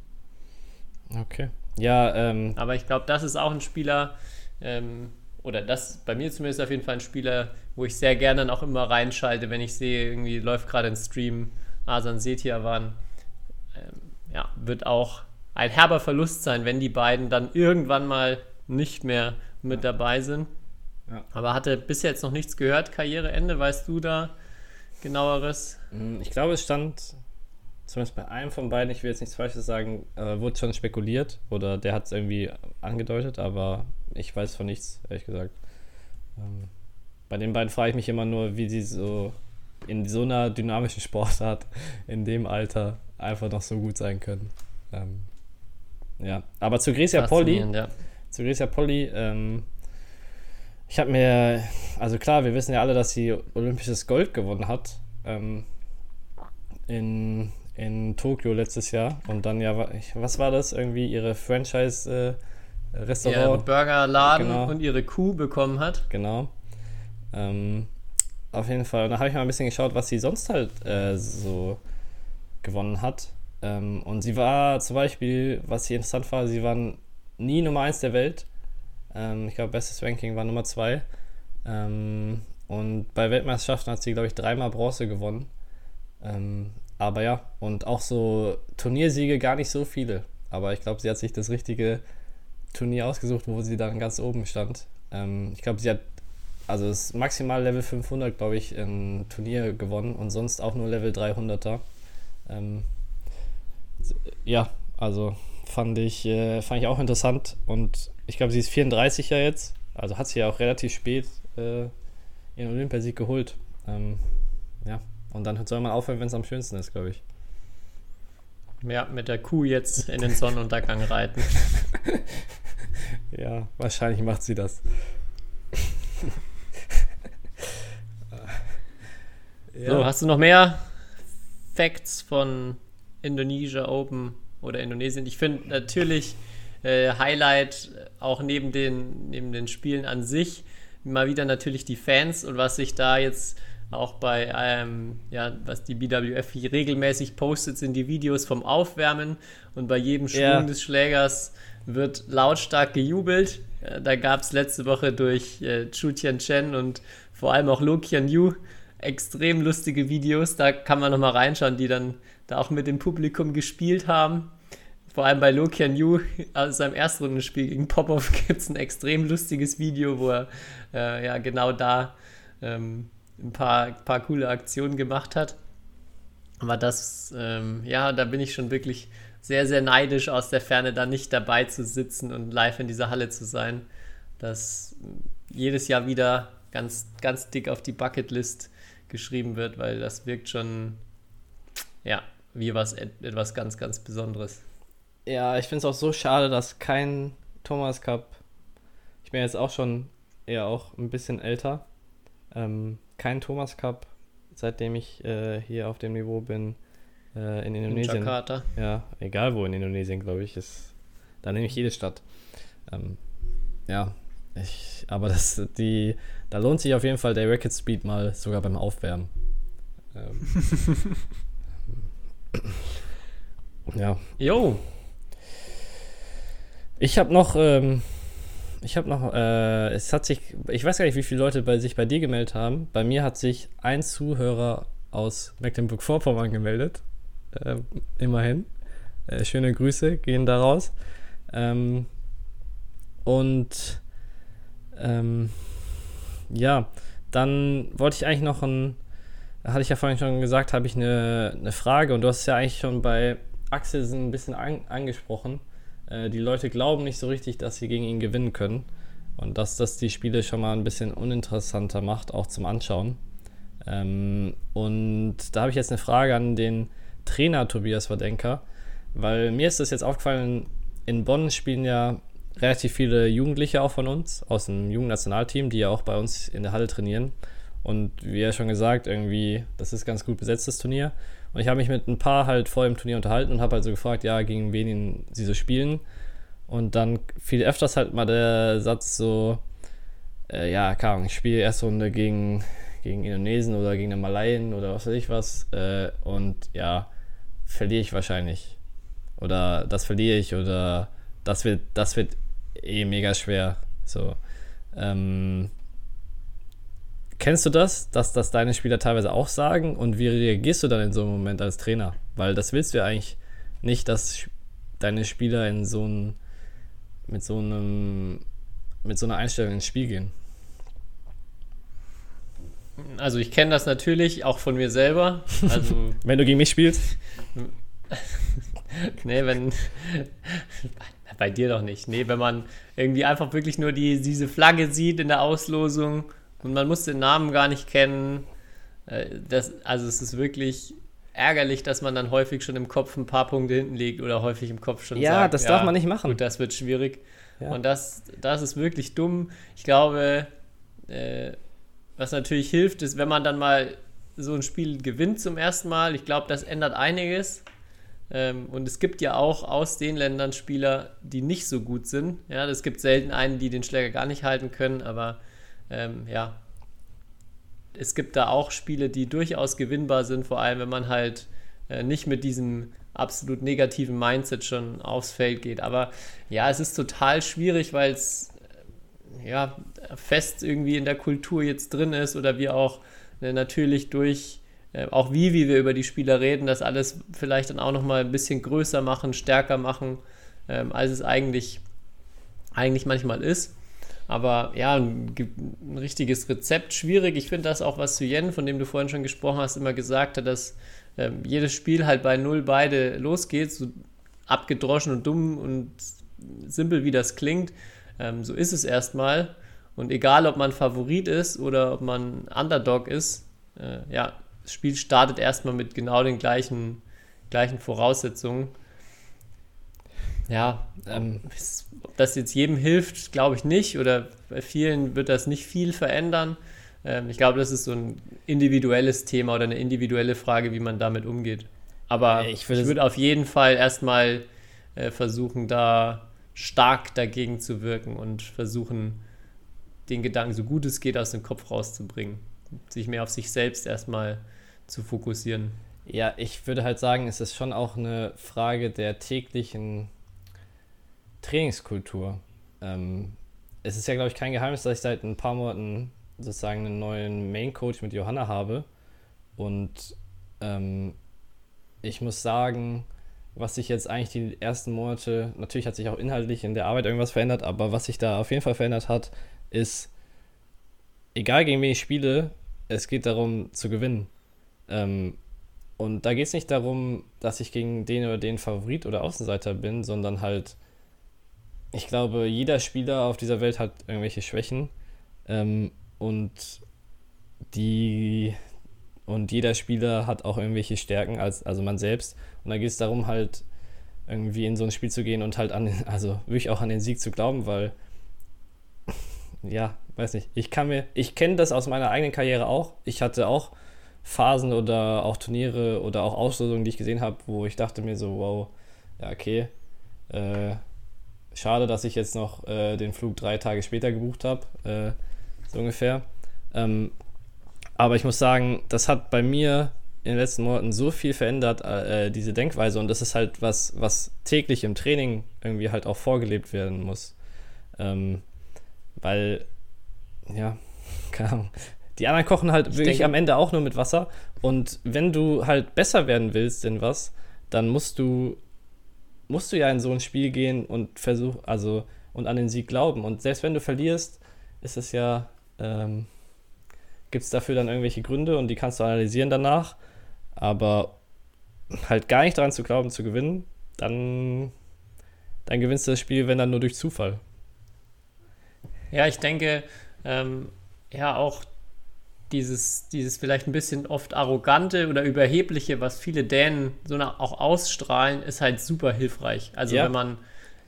Okay. Ja, ähm. Aber ich glaube, das ist auch ein Spieler, ähm, oder das bei mir zumindest auf jeden Fall ein Spieler, wo ich sehr gerne dann auch immer reinschalte, wenn ich sehe, irgendwie läuft gerade ein Stream Asan Setia waren, ähm, ja, wird auch ein herber Verlust sein, wenn die beiden dann irgendwann mal nicht mehr mit ja. dabei sind. Ja. Aber hatte bisher jetzt noch nichts gehört, Karriereende, weißt du da genaueres? Hm, ich glaube, es stand zumindest bei einem von beiden, ich will jetzt nichts Falsches sagen, äh, wurde schon spekuliert oder der hat es irgendwie angedeutet, aber ich weiß von nichts, ehrlich gesagt. Ähm, bei den beiden frage ich mich immer nur, wie sie so in so einer dynamischen Sportart <laughs> in dem Alter einfach noch so gut sein können. Ähm, ja, aber zu Grecia Polly, ja. zu Grecia Polly, ähm, ich habe mir, also klar, wir wissen ja alle, dass sie olympisches Gold gewonnen hat ähm, in, in Tokio letztes Jahr. Und dann ja, was war das? Irgendwie ihre Franchise äh, Restaurant. Ihr Burgerladen Genau. und ihre Kuh bekommen hat. Genau. Ähm, auf jeden Fall. Und da habe ich mal ein bisschen geschaut, was sie sonst halt äh, so gewonnen hat. Ähm, und sie war zum Beispiel, was hier interessant war, sie waren nie Nummer 1 der Welt. Ähm, ich glaube, bestes Ranking war Nummer 2. Ähm, und bei Weltmeisterschaften hat sie, glaube ich, dreimal Bronze gewonnen. Ähm, aber ja, und auch so Turniersiege gar nicht so viele. Aber ich glaube, sie hat sich das richtige Turnier ausgesucht, wo sie dann ganz oben stand. Ähm, ich glaube, sie hat also das maximal Level 500, glaube ich, im Turnier gewonnen und sonst auch nur Level 300er. Ähm, ja, also fand ich, äh, fand ich auch interessant und ich glaube, sie ist 34 ja jetzt, also hat sie ja auch relativ spät äh, ihren Olympiasieg geholt. Ähm, ja, und dann soll man aufhören, wenn es am schönsten ist, glaube ich. Ja, mit der Kuh jetzt in den Sonnenuntergang reiten. <laughs> Ja, wahrscheinlich macht sie das. <laughs> So, hast du noch mehr Facts von Indonesia Open oder Indonesien? Ich finde natürlich äh, Highlight äh, auch neben den, neben den Spielen an sich mal wieder natürlich die Fans und was sich da jetzt auch bei, ähm, ja, was die BWF hier regelmäßig postet, sind die Videos vom Aufwärmen und bei jedem Schwung Ja. des Schlägers wird lautstark gejubelt. Äh, Da gab es letzte Woche durch äh, Chu Tian Chen und vor allem auch Lo Kian Yu extrem lustige Videos. Da kann man nochmal reinschauen, die dann da auch mit dem Publikum gespielt haben. Vor allem bei Lo Kian Yu, also seinem Erstrundenspiel gegen Popov, <laughs> gibt es ein extrem lustiges Video, wo er äh, ja genau da ähm, ein paar, paar coole Aktionen gemacht hat. Aber das, ähm, ja, da bin ich schon wirklich sehr, sehr neidisch aus der Ferne, da nicht dabei zu sitzen und live in dieser Halle zu sein. Das jedes Jahr wieder ganz, ganz dick auf die Bucketlist geschrieben wird, weil das wirkt schon, ja, wie was, etwas ganz, ganz Besonderes. Ja, ich finde es auch so schade, dass kein Thomas Cup, ich bin jetzt auch schon eher auch ein bisschen älter, ähm, kein Thomas Cup, seitdem ich äh, hier auf dem Niveau bin, äh, in In Indonesien. Jakarta. Ja, egal wo in Indonesien, glaube ich, ist, da nehme ich jede Stadt. Ähm, ja, ich, aber das, die, da lohnt sich auf jeden Fall der Racket Speed mal sogar beim Aufwärmen. Ähm, <laughs> ja, Jo, Ich habe noch, ähm, ich habe noch, äh, es hat sich, ich weiß gar nicht, wie viele Leute bei sich bei dir gemeldet haben. Bei mir hat sich ein Zuhörer aus Mecklenburg-Vorpommern gemeldet. Ähm, immerhin. Äh, schöne Grüße gehen da raus. Ähm, und ähm, ja, dann wollte ich eigentlich noch ein, hatte ich ja vorhin schon gesagt, habe ich eine, eine Frage und du hast es ja eigentlich schon bei Axelsen ein bisschen an, angesprochen. Äh, die Leute glauben nicht so richtig, dass sie gegen ihn gewinnen können und dass das die Spiele schon mal ein bisschen uninteressanter macht, auch zum Anschauen. Ähm, und da habe ich jetzt eine Frage an den Trainer Tobias Wadenker, weil mir ist das jetzt aufgefallen, in Bonn spielen ja relativ viele Jugendliche auch von uns aus dem Jugendnationalteam, die ja auch bei uns in der Halle trainieren. Und wie ja schon gesagt, irgendwie, das ist ganz gut besetztes Turnier. Und ich habe mich mit ein paar halt vor dem Turnier unterhalten und habe halt so gefragt, ja, gegen wen sie so spielen. Und dann fiel öfters halt mal der Satz so, äh, ja, keine Ahnung, ich spiele erste Runde gegen, gegen Indonesien oder gegen den Malayen oder was weiß ich was. Äh, und ja, verliere ich wahrscheinlich. Oder das verliere ich oder das wird, das wird eh mega schwer. So. Ähm, kennst du das, dass das deine Spieler teilweise auch sagen? Und wie reagierst du dann in so einem Moment als Trainer? Weil das willst du ja eigentlich nicht, dass deine Spieler in so ein, mit so einem mit so einer Einstellung ins Spiel gehen. also ich kenne das natürlich auch von mir selber. Also <laughs> Wenn du gegen mich spielst, <laughs> Nee, wenn. <laughs> Bei dir doch nicht. Nee, wenn man irgendwie einfach wirklich nur die, diese Flagge sieht in der Auslosung und man muss den Namen gar nicht kennen. äh, Das, also es ist wirklich ärgerlich, dass man dann häufig schon im Kopf ein paar Punkte hinten liegt oder häufig im Kopf schon Ja, sagt, das darf man nicht machen. Gut, das wird schwierig. Ja. Und das, das ist wirklich dumm. Ich glaube, äh, was natürlich hilft, ist, wenn man dann mal so ein Spiel gewinnt zum ersten Mal. Ich glaube, das ändert einiges. Ähm, und es gibt ja auch aus den Ländern Spieler, die nicht so gut sind. Ja, es gibt selten einen, die den Schläger gar nicht halten können, aber ähm, ja, es gibt da auch Spiele, die durchaus gewinnbar sind, vor allem wenn man halt äh, nicht mit diesem absolut negativen Mindset schon aufs Feld geht. Aber ja, es ist total schwierig, weil es äh, ja fest irgendwie in der Kultur jetzt drin ist oder wir auch äh, natürlich durch auch wie, wie wir über die Spieler reden, das alles vielleicht dann auch nochmal ein bisschen größer machen, stärker machen, ähm, als es eigentlich, eigentlich manchmal ist. Aber ja, ein, ein richtiges Rezept schwierig. Ich finde das auch, was Yen, von dem du vorhin schon gesprochen hast, immer gesagt hat, dass ähm, jedes Spiel halt bei null beide losgeht, so abgedroschen und dumm und simpel wie das klingt. Ähm, so ist es erstmal. Und egal, ob man Favorit ist oder ob man Underdog ist, äh, ja, das Spiel startet erstmal mit genau den gleichen, gleichen Voraussetzungen. Ja, ähm, ob das jetzt jedem hilft, glaube ich nicht. Oder bei vielen wird das nicht viel verändern. Ähm, ich glaube, das ist so ein individuelles Thema oder eine individuelle Frage, wie man damit umgeht. Aber ich, würde auf jeden Fall erstmal äh, versuchen, da stark dagegen zu wirken und versuchen, den Gedanken so gut es geht aus dem Kopf rauszubringen. Sich mehr auf sich selbst erstmal zu fokussieren. Ja, ich würde halt sagen, es ist schon auch eine Frage der täglichen Trainingskultur. Ähm, es ist ja, glaube ich, kein Geheimnis, dass ich seit ein paar Monaten sozusagen einen neuen Main Coach mit Johanna habe. Und ähm, ich muss sagen, was sich jetzt eigentlich die ersten Monate, natürlich hat sich auch inhaltlich in der Arbeit irgendwas verändert, aber was sich da auf jeden Fall verändert hat, ist, egal gegen wen ich spiele, es geht darum zu gewinnen. Ähm, und da geht es nicht darum, dass ich gegen den oder den Favorit oder Außenseiter bin, sondern halt, ich glaube, jeder Spieler auf dieser Welt hat irgendwelche Schwächen. Ähm, und die und jeder Spieler hat auch irgendwelche Stärken, als, also man selbst. Und da geht es darum, halt irgendwie in so ein Spiel zu gehen und halt an <laughs> also wirklich auch an den Sieg zu glauben, weil <laughs> ja, weiß nicht, ich kann mir, ich kenne das aus meiner eigenen Karriere auch. Ich hatte auch Phasen oder auch Turniere oder auch Auslosungen, die ich gesehen habe, wo ich dachte mir so, wow, ja, okay, äh, schade, dass ich jetzt noch äh, den Flug drei Tage später gebucht habe, äh, so ungefähr. Ähm, aber ich muss sagen, das hat bei mir in den letzten Monaten so viel verändert, äh, diese Denkweise. Und das ist halt was, was täglich im Training irgendwie halt auch vorgelebt werden muss. Ähm, weil, ja, <laughs> keine Ahnung. Die anderen kochen halt ich wirklich denke, am Ende auch nur mit Wasser. Und wenn du halt besser werden willst in was, dann musst du, musst du ja in so ein Spiel gehen und versuchen, also und an den Sieg glauben. Und selbst wenn du verlierst, ist es ja, ähm, gibt es dafür dann irgendwelche Gründe und die kannst du analysieren danach. Aber halt gar nicht daran zu glauben, zu gewinnen, dann, dann gewinnst du das Spiel, wenn dann nur durch Zufall. Ja, ich denke, ähm, ja, auch dieses, dieses vielleicht ein bisschen oft arrogante oder überhebliche, was viele Dänen so auch ausstrahlen, ist halt super hilfreich. Also ja. wenn man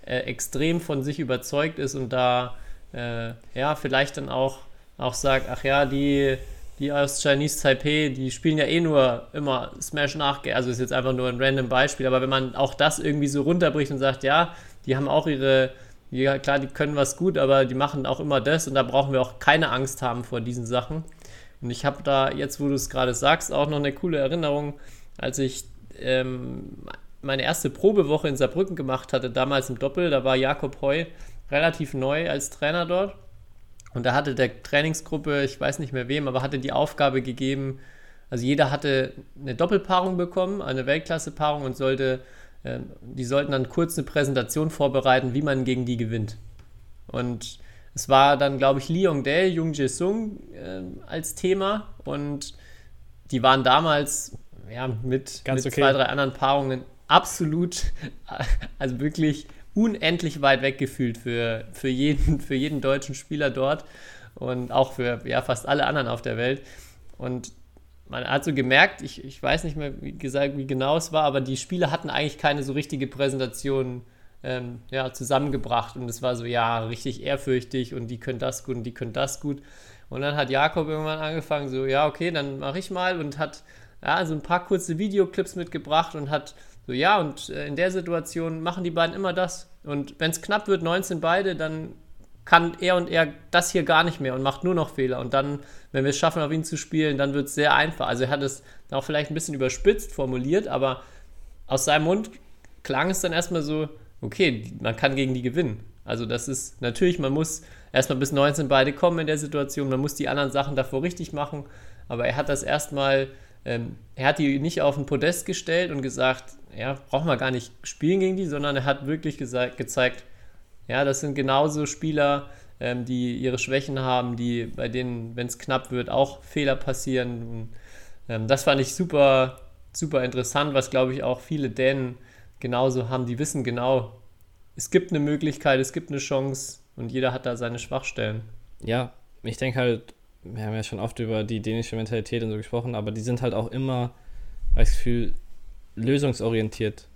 äh, extrem von sich überzeugt ist und da äh, ja vielleicht dann auch, auch sagt, ach ja, die, die aus Chinese Taipei, die spielen ja eh nur immer Smash nach, also ist jetzt einfach nur ein random Beispiel, aber wenn man auch das irgendwie so runterbricht und sagt, ja, die haben auch ihre ja, klar, die können was gut, aber die machen auch immer das und da brauchen wir auch keine Angst haben vor diesen Sachen. Und ich habe da, jetzt wo du es gerade sagst, auch noch eine coole Erinnerung, als ich ähm, meine erste Probewoche in Saarbrücken gemacht hatte, damals im Doppel, da war Jakob Heu relativ neu als Trainer dort. Und da hatte der Trainingsgruppe, ich weiß nicht mehr wem, aber hatte die Aufgabe gegeben, also jeder hatte eine Doppelpaarung bekommen, eine Weltklasse-Paarung und sollte, äh, die sollten dann kurz eine Präsentation vorbereiten, wie man gegen die gewinnt. Und es war dann, glaube ich, Lee Yong-dae, Jung Jae-sung äh, als Thema und die waren damals ja, mit, mit okay. zwei, drei anderen Paarungen absolut, <laughs> also wirklich unendlich weit weggefühlt für, für, jeden, für jeden deutschen Spieler dort und auch für ja, fast alle anderen auf der Welt. Und man hat so gemerkt, ich, ich weiß nicht mehr, wie gesagt, wie genau es war, aber die Spieler hatten eigentlich keine so richtige Präsentation ähm, ja, zusammengebracht und es war so, ja, richtig ehrfürchtig und die können das gut und die können das gut. Und dann hat Jakob irgendwann angefangen, so, ja, okay, dann mache ich mal und hat ja, so ein paar kurze Videoclips mitgebracht und hat so, ja, und äh, in der Situation machen die beiden immer das. Und wenn es knapp wird, 19 beide, dann kann er und er das hier gar nicht mehr und macht nur noch Fehler. Und dann, wenn wir es schaffen, auf ihn zu spielen, dann wird es sehr einfach. Also er hat es auch vielleicht ein bisschen überspitzt formuliert, aber aus seinem Mund klang es dann erstmal so, okay, man kann gegen die gewinnen. Also das ist natürlich, man muss erstmal bis 19 beide kommen in der Situation, man muss die anderen Sachen davor richtig machen, aber er hat das erstmal, ähm, er hat die nicht auf den Podest gestellt und gesagt, ja, braucht man gar nicht spielen gegen die, sondern er hat wirklich gesagt, gezeigt, ja, das sind genauso Spieler, ähm, die ihre Schwächen haben, die bei denen, wenn es knapp wird, auch Fehler passieren. Und, ähm, das fand ich super, super interessant, was glaube ich auch viele Dänen genauso haben. Die wissen genau, es gibt eine Möglichkeit, es gibt eine Chance und jeder hat da seine Schwachstellen. Ja, ich denke halt, wir haben ja schon oft über die dänische Mentalität und so gesprochen, aber die sind halt auch immer, das Gefühl, lösungsorientiert.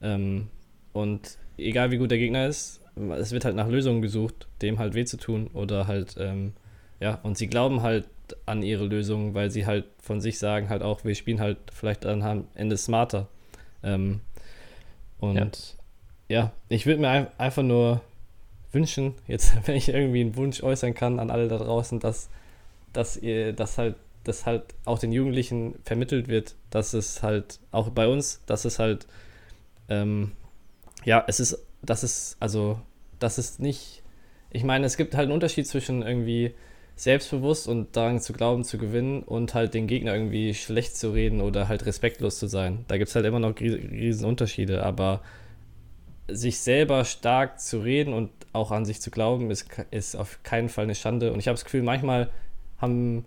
Ähm, und egal wie gut der Gegner ist, es wird halt nach Lösungen gesucht, dem halt weh zu tun oder halt, ähm, ja, und sie glauben halt an ihre Lösungen, weil sie halt von sich sagen halt auch, wir spielen halt vielleicht am Ende smarter. Ähm, und ja, ja ich würde mir ein, einfach nur wünschen, jetzt, <laughs> wenn ich irgendwie einen Wunsch äußern kann an alle da draußen, dass, dass ihr das halt, dass halt auch den Jugendlichen vermittelt wird, dass es halt auch bei uns, dass es halt, ähm, ja, es ist, das ist, also, das ist nicht, ich meine, es gibt halt einen Unterschied zwischen irgendwie selbstbewusst und daran zu glauben, zu gewinnen und halt den Gegner irgendwie schlecht zu reden oder halt respektlos zu sein. Da gibt es halt immer noch riesen Unterschiede, aber sich selber stark zu reden und auch an sich zu glauben, ist, ist auf keinen Fall eine Schande. Und ich habe das Gefühl, manchmal haben,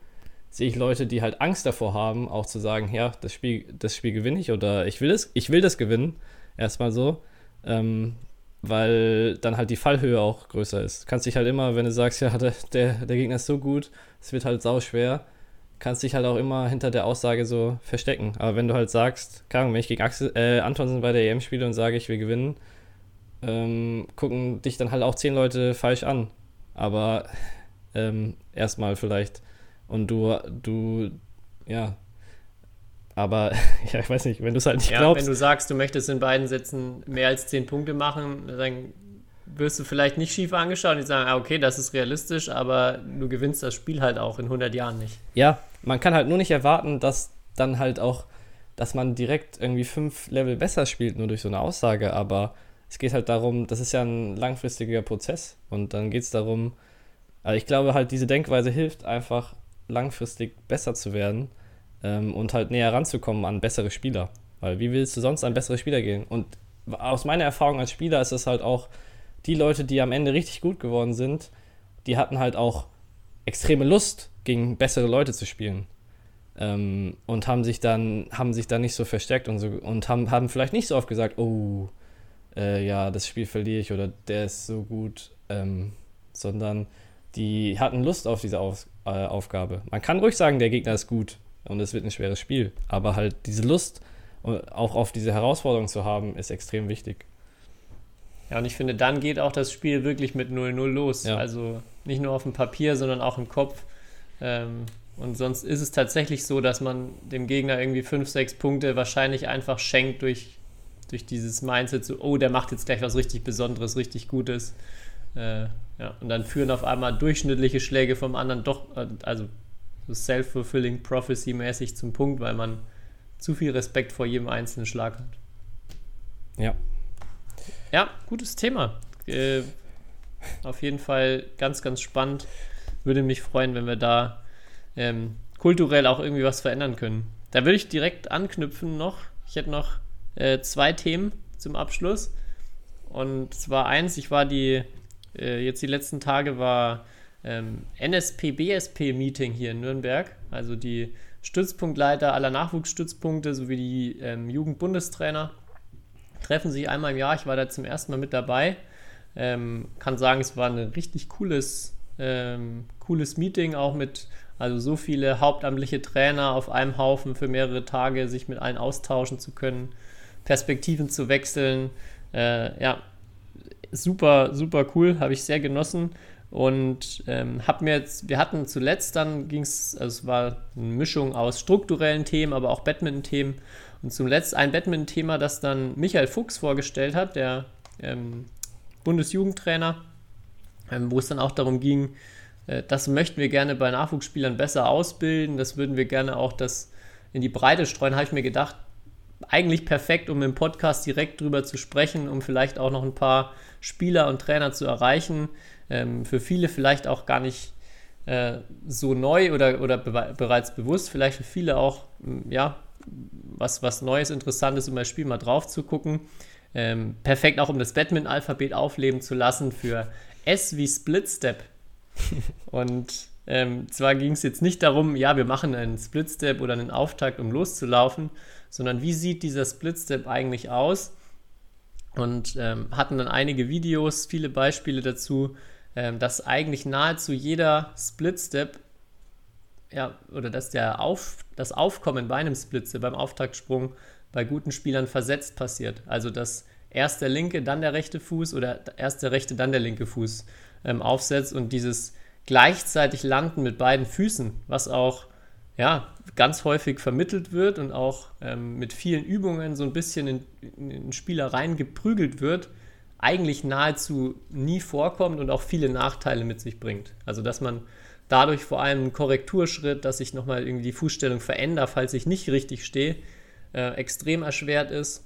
sehe ich Leute, die halt Angst davor haben, auch zu sagen, ja, das Spiel, das Spiel gewinne ich oder ich will es, ich will das gewinnen. Erstmal so. Ähm, weil dann halt die Fallhöhe auch größer ist. Kannst dich halt immer, wenn du sagst, <laughs> ja, der, der, der Gegner ist so gut, es wird halt sau schwer, kannst dich halt auch immer hinter der Aussage so verstecken. Aber wenn du halt sagst, keine Ahnung, wenn ich gegen Axel, äh, Antonsen bei der EM spiele und sage, ich will gewinnen, ähm, gucken dich dann halt auch zehn Leute falsch an. Aber ähm, erstmal vielleicht. Und du, du, ja. Aber <laughs> ja, ich weiß nicht, wenn du es halt nicht ja, glaubst. Wenn du sagst, du möchtest in beiden Sätzen mehr als zehn Punkte machen, dann wirst du vielleicht nicht schief angeschaut und die sagen, ah, okay, das ist realistisch, aber du gewinnst das Spiel halt auch in 100 Jahren nicht. Ja, man kann halt nur nicht erwarten, dass dann halt auch, dass man direkt irgendwie fünf Level besser spielt, nur durch so eine Aussage, aber es geht halt darum, das ist ja ein langfristiger Prozess und dann geht es darum, also ich glaube halt, diese Denkweise hilft einfach langfristig besser zu werden ähm, und halt näher ranzukommen an bessere Spieler. Weil wie willst du sonst an bessere Spieler gehen? Und aus meiner Erfahrung als Spieler ist es halt auch, die Leute, die am Ende richtig gut geworden sind, die hatten halt auch extreme Lust, gegen bessere Leute zu spielen. Ähm, und haben sich dann, haben sich dann nicht so versteckt und so und haben, haben vielleicht nicht so oft gesagt, oh, äh, ja, das Spiel verliere ich oder der ist so gut, ähm, sondern die hatten Lust auf diese auf, äh, Aufgabe. Man kann ruhig sagen, der Gegner ist gut und es wird ein schweres Spiel, aber halt diese Lust äh, auch auf diese Herausforderung zu haben, ist extrem wichtig. Ja, und ich finde, dann geht auch das Spiel wirklich mit 0-0 los. Ja. Also nicht nur auf dem Papier, sondern auch im Kopf. Ähm, und sonst ist es tatsächlich so, dass man dem Gegner irgendwie 5, 6 Punkte wahrscheinlich einfach schenkt durch durch dieses Mindset so, oh, der macht jetzt gleich was richtig Besonderes, richtig Gutes. Äh, ja, und dann führen auf einmal durchschnittliche Schläge vom anderen doch, äh, also self-fulfilling prophecy-mäßig zum Punkt, weil man zu viel Respekt vor jedem einzelnen Schlag hat. Ja. Ja, gutes Thema. Äh, auf jeden Fall ganz, ganz spannend. Würde mich freuen, wenn wir da ähm, kulturell auch irgendwie was verändern können. Da würde ich direkt anknüpfen noch. Ich hätte noch äh, zwei Themen zum Abschluss. Und zwar eins, ich war die, äh, jetzt die letzten Tage war ähm, NSP-BSP-Meeting hier in Nürnberg, also die Stützpunktleiter aller Nachwuchsstützpunkte sowie die ähm, Jugendbundestrainer treffen sich einmal im Jahr. Ich war da zum ersten Mal mit dabei. Ähm, kann sagen, es war ein richtig cooles, ähm, cooles Meeting, auch mit also so viele hauptamtliche Trainer auf einem Haufen für mehrere Tage sich mit allen austauschen zu können. Perspektiven zu wechseln. Äh, ja, super, super cool, habe ich sehr genossen. Und ähm, hab mir jetzt, wir hatten zuletzt dann ging es, also es war eine Mischung aus strukturellen Themen, aber auch Badminton-Themen. Und zuletzt ein Badminton-Thema, das dann Michael Fuchs vorgestellt hat, der ähm, Bundesjugendtrainer, ähm, wo es dann auch darum ging, äh, das möchten wir gerne bei Nachwuchsspielern besser ausbilden, das würden wir gerne auch das in die Breite streuen, habe ich mir gedacht, eigentlich perfekt, um im Podcast direkt drüber zu sprechen, um vielleicht auch noch ein paar Spieler und Trainer zu erreichen, ähm, für viele vielleicht auch gar nicht äh, so neu oder, oder be bereits bewusst, vielleicht für viele auch, ja, was, was Neues, Interessantes, um das Spiel mal drauf zu gucken. Ähm, perfekt auch, um das Badminton-Alphabet aufleben zu lassen für S wie Split Step. <laughs> Und ähm, zwar ging es jetzt nicht darum, ja, wir machen einen Split Step oder einen Auftakt, um loszulaufen, sondern wie sieht dieser Split Step eigentlich aus? Und ähm, hatten dann einige Videos, viele Beispiele dazu, ähm, dass eigentlich nahezu jeder Split-Step, ja, oder dass der Auf, das Aufkommen bei einem Split-Step, beim Auftaktsprung bei guten Spielern versetzt passiert. Also dass erst der linke, dann der rechte Fuß oder erst der rechte, dann der linke Fuß ähm, aufsetzt und dieses gleichzeitig Landen mit beiden Füßen, was auch ja, ganz häufig vermittelt wird und auch ähm, mit vielen Übungen so ein bisschen in, in Spielereien geprügelt wird, eigentlich nahezu nie vorkommt und auch viele Nachteile mit sich bringt. Also dass man dadurch vor allem einen Korrekturschritt, dass ich nochmal irgendwie die Fußstellung verändere, falls ich nicht richtig stehe, äh, extrem erschwert ist.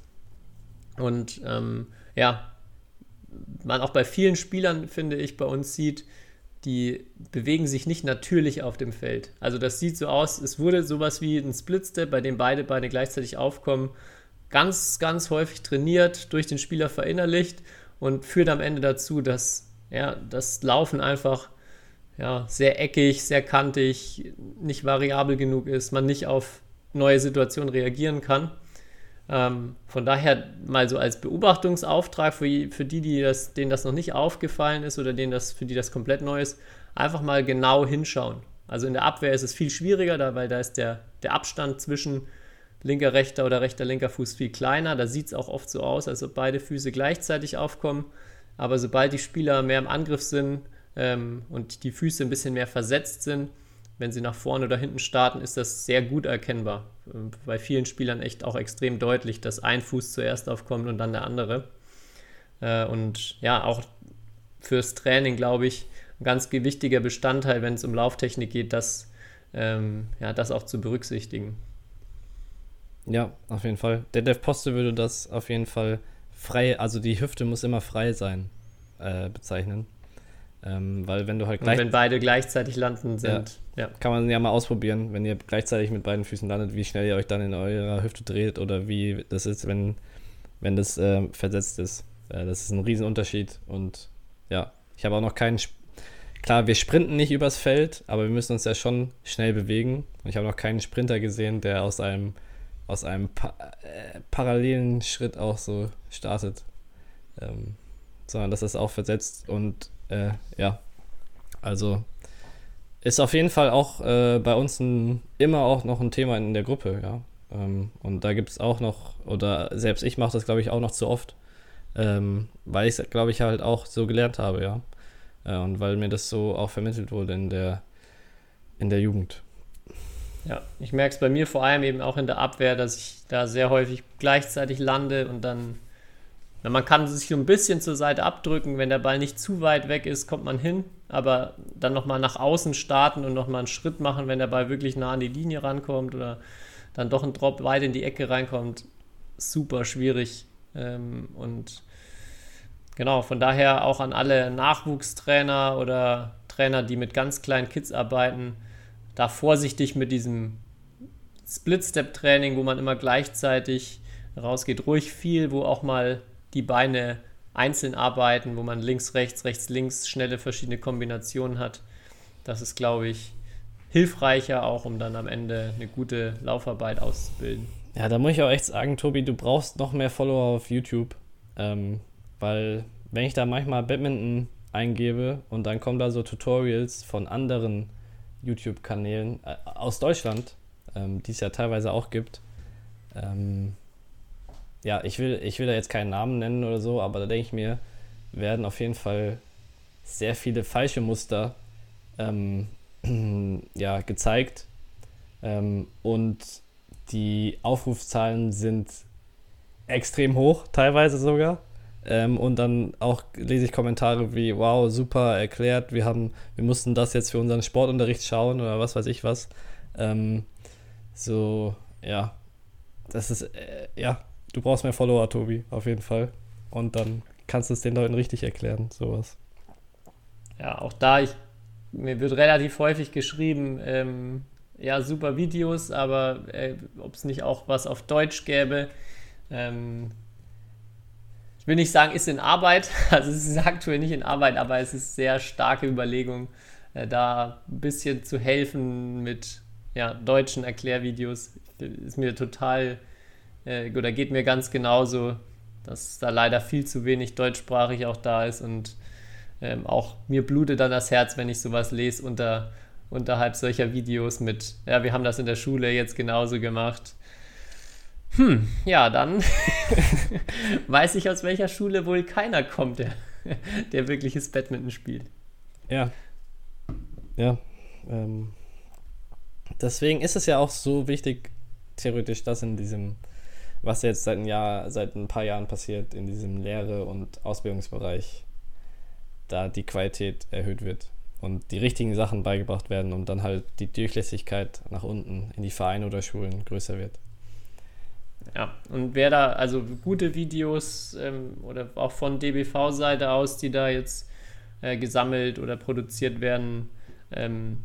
Und ähm, ja, man auch bei vielen Spielern, finde ich, bei uns sieht, die bewegen sich nicht natürlich auf dem Feld. Also das sieht so aus, es wurde sowas wie ein Splitstep, bei dem beide Beine gleichzeitig aufkommen, ganz, ganz häufig trainiert, durch den Spieler verinnerlicht und führt am Ende dazu, dass ja, das Laufen einfach ja, sehr eckig, sehr kantig, nicht variabel genug ist, man nicht auf neue Situationen reagieren kann. Ähm, von daher mal so als Beobachtungsauftrag für, für die, die das, denen das noch nicht aufgefallen ist oder denen das, für die das komplett neu ist, einfach mal genau hinschauen. Also in der Abwehr ist es viel schwieriger, da, weil da ist der, der Abstand zwischen linker, rechter oder rechter, linker Fuß viel kleiner. Da sieht es auch oft so aus, als ob beide Füße gleichzeitig aufkommen. Aber sobald die Spieler mehr im Angriff sind ähm, und die Füße ein bisschen mehr versetzt sind, wenn sie nach vorne oder hinten starten, ist das sehr gut erkennbar. Ähm, bei vielen Spielern echt auch extrem deutlich, dass ein Fuß zuerst aufkommt und dann der andere. Äh, und ja, auch fürs Training, glaube ich, ein ganz wichtiger Bestandteil, wenn es um Lauftechnik geht, das, ähm, ja, das auch zu berücksichtigen. Ja, auf jeden Fall. Der Dev Poste würde das auf jeden Fall frei, also die Hüfte muss immer frei sein, äh, bezeichnen. Ähm, weil wenn du halt gleich. Und wenn beide gleichzeitig landen sind. Ja, ja, Kann man ja mal ausprobieren, wenn ihr gleichzeitig mit beiden Füßen landet, wie schnell ihr euch dann in eurer Hüfte dreht oder wie das ist, wenn, wenn das äh, versetzt ist. Äh, das ist ein Riesenunterschied. Und ja, ich habe auch noch keinen. Sp Klar, wir sprinten nicht übers Feld, aber wir müssen uns ja schon schnell bewegen. Und ich habe noch keinen Sprinter gesehen, der aus einem aus einem pa äh, parallelen Schritt auch so startet. Ähm, sondern dass das auch versetzt und äh, ja, also ist auf jeden Fall auch äh, bei uns ein, immer auch noch ein Thema in der Gruppe, ja. Ähm, und da gibt es auch noch, oder selbst ich mache das, glaube ich, auch noch zu oft, ähm, weil ich es, glaube ich, halt auch so gelernt habe, ja. Äh, und weil mir das so auch vermittelt wurde in der, in der Jugend. Ja, ich merke es bei mir vor allem eben auch in der Abwehr, dass ich da sehr häufig gleichzeitig lande und dann, na, man kann sich so ein bisschen zur Seite abdrücken, wenn der Ball nicht zu weit weg ist, kommt man hin, aber dann nochmal nach außen starten und nochmal einen Schritt machen, wenn der Ball wirklich nah an die Linie rankommt oder dann doch ein Drop weit in die Ecke reinkommt, super schwierig. Ähm, und genau, von daher auch an alle Nachwuchstrainer oder Trainer, die mit ganz kleinen Kids arbeiten, da vorsichtig mit diesem Split-Step-Training, wo man immer gleichzeitig rausgeht, ruhig viel, wo auch mal die Beine einzeln arbeiten, wo man links, rechts, rechts, links schnelle verschiedene Kombinationen hat. Das ist, glaube ich, hilfreicher auch, um dann am Ende eine gute Laufarbeit auszubilden. Ja, da muss ich auch echt sagen, Tobi, du brauchst noch mehr Follower auf YouTube, ähm, weil wenn ich da manchmal Badminton eingebe und dann kommen da so Tutorials von anderen YouTube-Kanälen äh, aus Deutschland, ähm, die es ja teilweise auch gibt. Ähm, ja, ich will, ich will da jetzt keinen Namen nennen oder so, aber da denke ich mir, werden auf jeden Fall sehr viele falsche Muster ähm, <clears throat> ja, gezeigt. Ähm, und die Aufrufzahlen sind extrem hoch, teilweise sogar. Ähm, und dann auch lese ich Kommentare wie, wow, super erklärt, wir haben, wir mussten das jetzt für unseren Sportunterricht schauen oder was weiß ich was. Ähm, so, ja, das ist, äh, ja, du brauchst mehr Follower, Tobi, auf jeden Fall. Und dann kannst du es den Leuten richtig erklären, sowas. Ja, auch da, ich, mir wird relativ häufig geschrieben, ähm, ja, super Videos, aber äh, ob es nicht auch was auf Deutsch gäbe. Ähm, ich will nicht sagen, ist in Arbeit, <laughs> also es ist aktuell nicht in Arbeit, aber es ist sehr starke Überlegung, äh, da ein bisschen zu helfen mit ja, deutschen Erklärvideos. Ist mir total, äh, oder geht mir ganz genauso, dass da leider viel zu wenig deutschsprachig auch da ist und ähm, auch mir blutet dann das Herz, wenn ich sowas lese unter, unterhalb solcher Videos mit, ja, wir haben das in der Schule jetzt genauso gemacht. Hm, ja, dann <laughs> weiß ich, aus welcher Schule wohl keiner kommt, der, der wirkliches Badminton spielt. Ja. Ja. Ähm, deswegen ist es ja auch so wichtig, theoretisch, dass in diesem, was jetzt seit ein Jahr, seit ein paar Jahren passiert, in diesem Lehre- und Ausbildungsbereich, da die Qualität erhöht wird und die richtigen Sachen beigebracht werden und dann halt die Durchlässigkeit nach unten in die Vereine oder Schulen größer wird. Ja, und wer da, also gute Videos ähm, oder auch von DBV-Seite aus, die da jetzt äh, gesammelt oder produziert werden, ähm,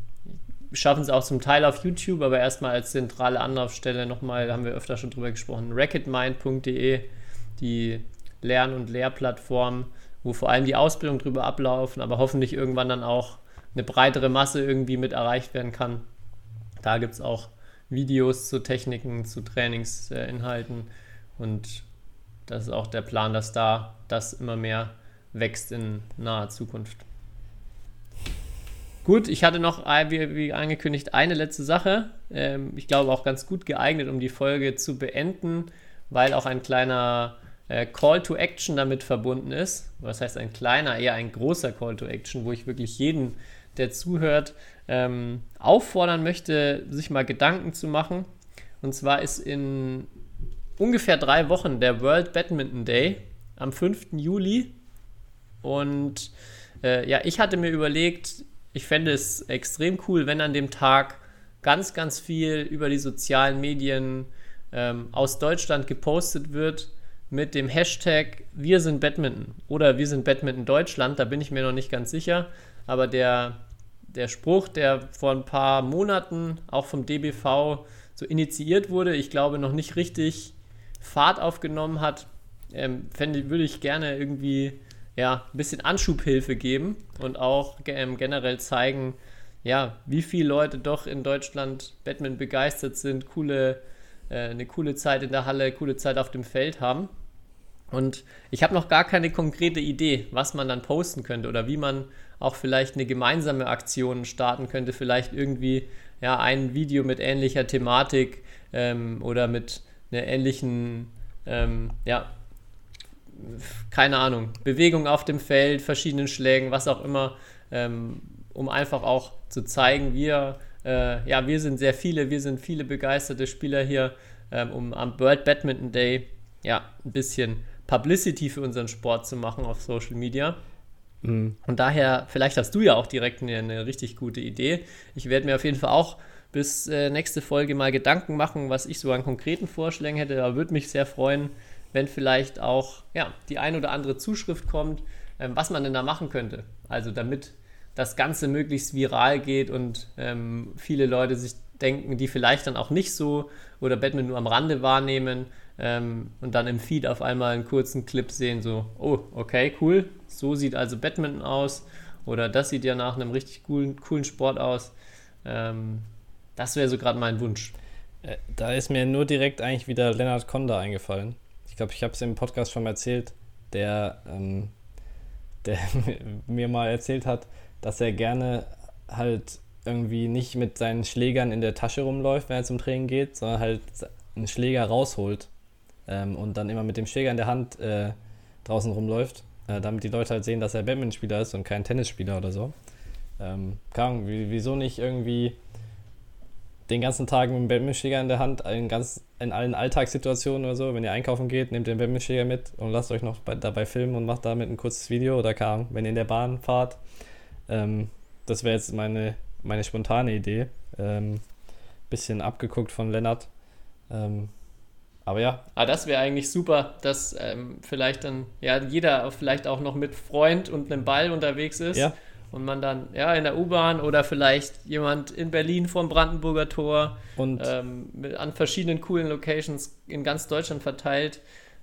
schaffen es auch zum Teil auf YouTube, aber erstmal als zentrale Anlaufstelle nochmal, haben wir öfter schon drüber gesprochen, racketmind.de, die Lern- und Lehrplattform, wo vor allem die Ausbildung drüber ablaufen, aber hoffentlich irgendwann dann auch eine breitere Masse irgendwie mit erreicht werden kann. Da gibt es auch Videos zu Techniken, zu Trainingsinhalten und das ist auch der Plan, dass da das immer mehr wächst in naher Zukunft. Gut, ich hatte noch, wie, wie angekündigt, eine letzte Sache. Ähm, ich glaube auch ganz gut geeignet, um die Folge zu beenden, weil auch ein kleiner äh, Call to Action damit verbunden ist. Was heißt ein kleiner, eher ein großer Call to Action, wo ich wirklich jeden, der zuhört, ähm, auffordern möchte, sich mal Gedanken zu machen. Und zwar ist in ungefähr drei Wochen der World Badminton Day am 5. Juli. Und äh, ja, ich hatte mir überlegt, ich fände es extrem cool, wenn an dem Tag ganz, ganz viel über die sozialen Medien ähm, aus Deutschland gepostet wird mit dem Hashtag Wir sind Badminton oder Wir sind Badminton Deutschland. Da bin ich mir noch nicht ganz sicher. Aber der, der Spruch, der vor ein paar Monaten auch vom DBV so initiiert wurde, ich glaube noch nicht richtig Fahrt aufgenommen hat, ähm, fände, würde ich gerne irgendwie ja, ein bisschen Anschubhilfe geben und auch ähm, generell zeigen, ja, wie viele Leute doch in Deutschland Batman begeistert sind, coole, äh, eine coole Zeit in der Halle, coole Zeit auf dem Feld haben. Und ich habe noch gar keine konkrete Idee, was man dann posten könnte oder wie man auch vielleicht eine gemeinsame Aktion starten könnte. Vielleicht irgendwie ja, ein Video mit ähnlicher Thematik ähm, oder mit einer ähnlichen ähm, ja, keine Ahnung, Bewegung auf dem Feld, verschiedenen Schlägen, was auch immer, ähm, um einfach auch zu zeigen, wir, äh, ja, wir sind sehr viele, wir sind viele begeisterte Spieler hier, ähm, um am World Badminton Day ja ein bisschen Publicity für unseren Sport zu machen auf Social Media. Mhm. Und daher, vielleicht hast du ja auch direkt eine, eine richtig gute Idee. Ich werde mir auf jeden Fall auch bis äh, nächste Folge mal Gedanken machen, was ich so an konkreten Vorschlägen hätte. Da würde mich sehr freuen, wenn vielleicht auch ja, die ein oder andere Zuschrift kommt, ähm, was man denn da machen könnte. Also damit das Ganze möglichst viral geht und ähm, viele Leute sich denken, die vielleicht dann auch nicht so oder Batman nur am Rande wahrnehmen ähm, und dann im Feed auf einmal einen kurzen Clip sehen, so, oh, okay, cool, so sieht also Badminton aus oder das sieht ja nach einem richtig coolen, coolen Sport aus. Ähm, das wäre so gerade mein Wunsch. Äh, da ist mir nur direkt eigentlich wieder Leonard Konda eingefallen glaube, ich habe es im Podcast schon erzählt, der, ähm, der <laughs> mir mal erzählt hat, dass er gerne halt irgendwie nicht mit seinen Schlägern in der Tasche rumläuft, wenn er zum Training geht, sondern halt einen Schläger rausholt ähm, und dann immer mit dem Schläger in der Hand äh, draußen rumläuft. äh, damit die Leute halt sehen, dass er Badmintonspieler ist und kein Tennisspieler oder so. Ähm, Ahnung, wieso nicht irgendwie den ganzen Tag mit dem Badmintonschläger in der Hand, in, ganz, in allen Alltagssituationen oder so, wenn ihr einkaufen geht, nehmt den Badmintonschläger mit und lasst euch noch bei, dabei filmen und macht damit ein kurzes Video oder Ahnung, wenn ihr in der Bahn fahrt. Ähm, das wäre jetzt meine, meine spontane Idee. Ähm, bisschen abgeguckt von Lennart. Ähm, aber ja. Ah, das wäre eigentlich super, dass ähm, vielleicht dann ja jeder vielleicht auch noch mit Freund und einem Ball unterwegs ist. Ja. Und man dann ja in der U-Bahn oder vielleicht jemand in Berlin vom Brandenburger Tor Und ähm, mit, an verschiedenen coolen Locations in ganz Deutschland verteilt,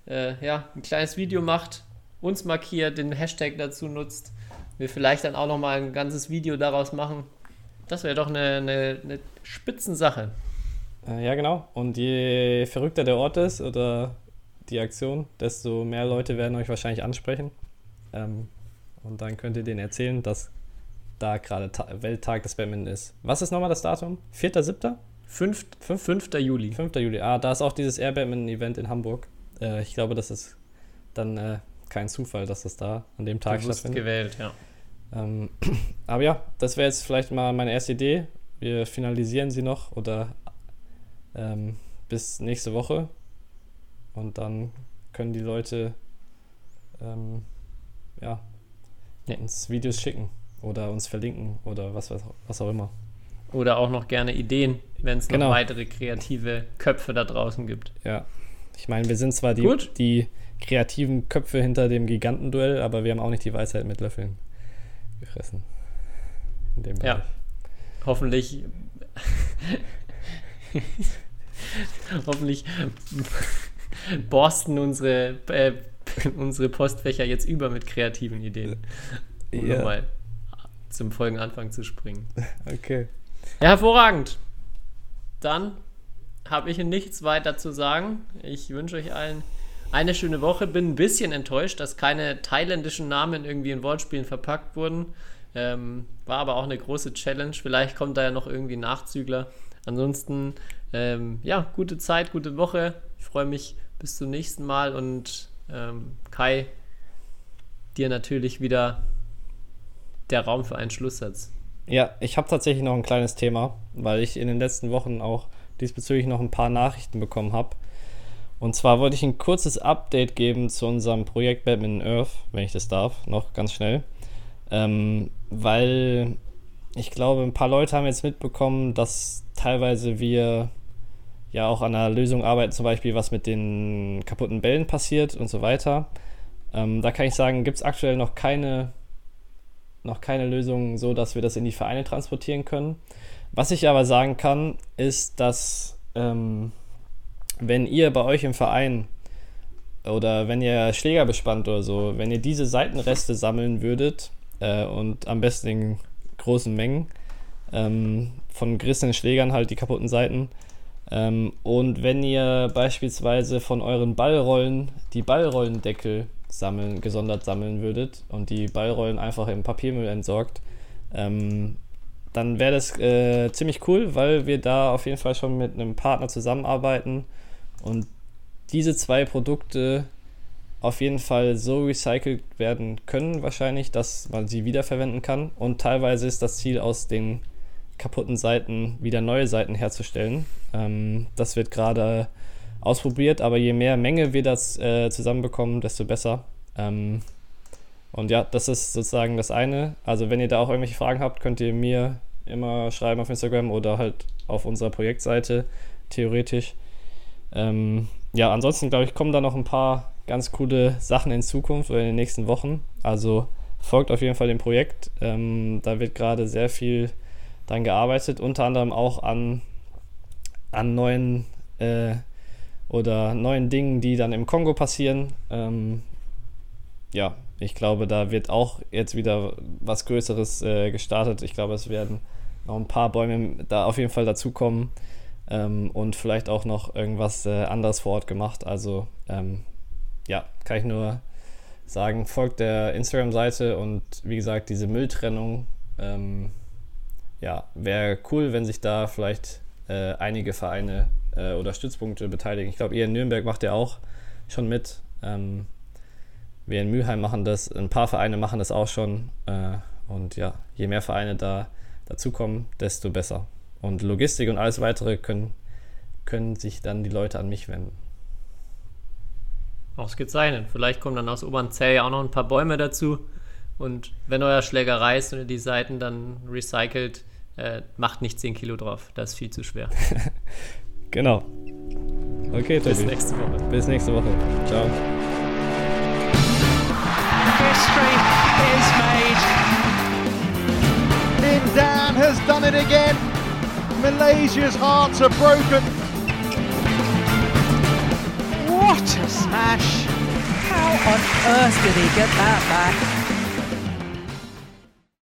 äh, ja, ein kleines Video macht, uns markiert, den Hashtag dazu nutzt, wir vielleicht dann auch nochmal ein ganzes Video daraus machen. Das wäre doch eine, eine, eine Spitzensache. Äh, ja, genau. Und je verrückter der Ort ist oder die Aktion, desto mehr Leute werden euch wahrscheinlich ansprechen. Ähm, und dann könnt ihr denen erzählen, dass da gerade Ta Welttag des Badminton ist. Was ist nochmal das Datum? 4.7.? 5. 5. Juli. 5. Juli. Ah, da ist auch dieses Air Badminton-Event in Hamburg. Äh, ich glaube, das ist dann äh, kein Zufall, dass das da an dem Tag Bewusst stattfindet. gewählt, ja. Ähm, <clears throat> aber ja, das wäre jetzt vielleicht mal meine erste Idee. Wir finalisieren sie noch oder ähm, bis nächste Woche. Und dann können die Leute ähm, ja, Ja. uns Videos schicken oder uns verlinken oder was, was, was auch immer. Oder auch noch gerne Ideen, wenn es noch Genau. weitere kreative Köpfe da draußen gibt. Ja. Ich meine, wir sind zwar die, Gut. die kreativen Köpfe hinter dem Gigantenduell, aber wir haben auch nicht die Weisheit mit Löffeln gefressen. In dem Ja. Bereich. Hoffentlich. <laughs> <laughs> hoffentlich borsten unsere, äh, unsere Postfächer jetzt über mit kreativen Ideen. Um Ja. nochmal zum Folgenanfang zu springen. <laughs> Okay. Ja, hervorragend. Dann habe ich nichts weiter zu sagen. Ich wünsche euch allen eine schöne Woche. Bin ein bisschen enttäuscht, dass keine thailändischen Namen irgendwie in Wortspielen verpackt wurden. Ähm, war aber auch eine große Challenge. Vielleicht kommt da ja noch irgendwie ein Nachzügler. Ansonsten, ähm, ja, gute Zeit, gute Woche. Ich freue mich bis zum nächsten Mal und ähm, Kai, dir natürlich wieder der Raum für einen Schlusssatz. Ja, ich habe tatsächlich noch ein kleines Thema, weil ich in den letzten Wochen auch diesbezüglich noch ein paar Nachrichten bekommen habe. Und zwar wollte ich ein kurzes Update geben zu unserem Projekt Badminton Earth, wenn ich das darf, noch ganz schnell. Ähm, weil ich glaube, ein paar Leute haben jetzt mitbekommen, dass teilweise wir ja auch an einer Lösung arbeiten, zum Beispiel was mit den kaputten Bällen passiert und so weiter. Ähm, da kann ich sagen, gibt es aktuell noch keine noch keine Lösung so, dass wir das in die Vereine transportieren können. Was ich aber sagen kann, ist, dass ähm, wenn ihr bei euch im Verein oder wenn ihr Schläger bespannt oder so, wenn ihr diese Seitenreste sammeln würdet äh, und am besten in großen Mengen ähm, von gerissenen Schlägern halt die kaputten Seiten ähm, und wenn ihr beispielsweise von euren Ballrollen die Ballrollendeckel sammeln, gesondert sammeln würdet und die Ballrollen einfach im Papiermüll entsorgt, ähm, dann wäre das äh, ziemlich cool, weil wir da auf jeden Fall schon mit einem Partner zusammenarbeiten und diese zwei Produkte auf jeden Fall so recycelt werden können, wahrscheinlich, dass man sie wiederverwenden kann. Und teilweise ist das Ziel, aus den kaputten Seiten wieder neue Seiten herzustellen. Ähm, das wird gerade ausprobiert, aber je mehr Menge wir das äh, zusammenbekommen, desto besser. Ähm, und ja, das ist sozusagen das eine. Also wenn ihr da auch irgendwelche Fragen habt, könnt ihr mir immer schreiben auf Instagram oder halt auf unserer Projektseite, theoretisch. Ähm, ja, ansonsten glaube ich, kommen da noch ein paar ganz coole Sachen in Zukunft oder in den nächsten Wochen. Also folgt auf jeden Fall dem Projekt. Ähm, da wird gerade sehr viel dran gearbeitet, unter anderem auch an, an neuen äh, oder neuen Dingen, die dann im Kongo passieren. Ähm, ja, ich glaube, da wird auch jetzt wieder was Größeres äh, gestartet. Ich glaube, es werden noch ein paar Bäume da auf jeden Fall dazukommen ähm, und vielleicht auch noch irgendwas äh, anderes vor Ort gemacht. Also ähm, ja, kann ich nur sagen, folgt der Instagram-Seite und wie gesagt, diese Mülltrennung, ähm, ja, wäre cool, wenn sich da vielleicht äh, einige Vereine äh, oder Stützpunkte beteiligen. Ich glaube, ihr in Nürnberg macht ja auch schon mit. Ähm, wir in Mülheim machen das, ein paar Vereine machen das auch schon. Äh, und ja, je mehr Vereine da dazukommen, desto besser. Und Logistik und alles weitere können, können sich dann die Leute an mich wenden. Ausgezeichnet. Vielleicht kommen dann aus Obernzell ja auch noch ein paar Bäume dazu. Und wenn euer Schläger reißt und ihr die Seiten dann recycelt, äh, macht nicht 10 Kilo drauf. Das ist viel zu schwer. <laughs> genau. Okay, Tobi. Bis nächste Woche. Bis nächste Woche. Ciao. History is made. Lindan has done it again. Malaysia's hearts are broken. What a smash! How on earth did he get that back?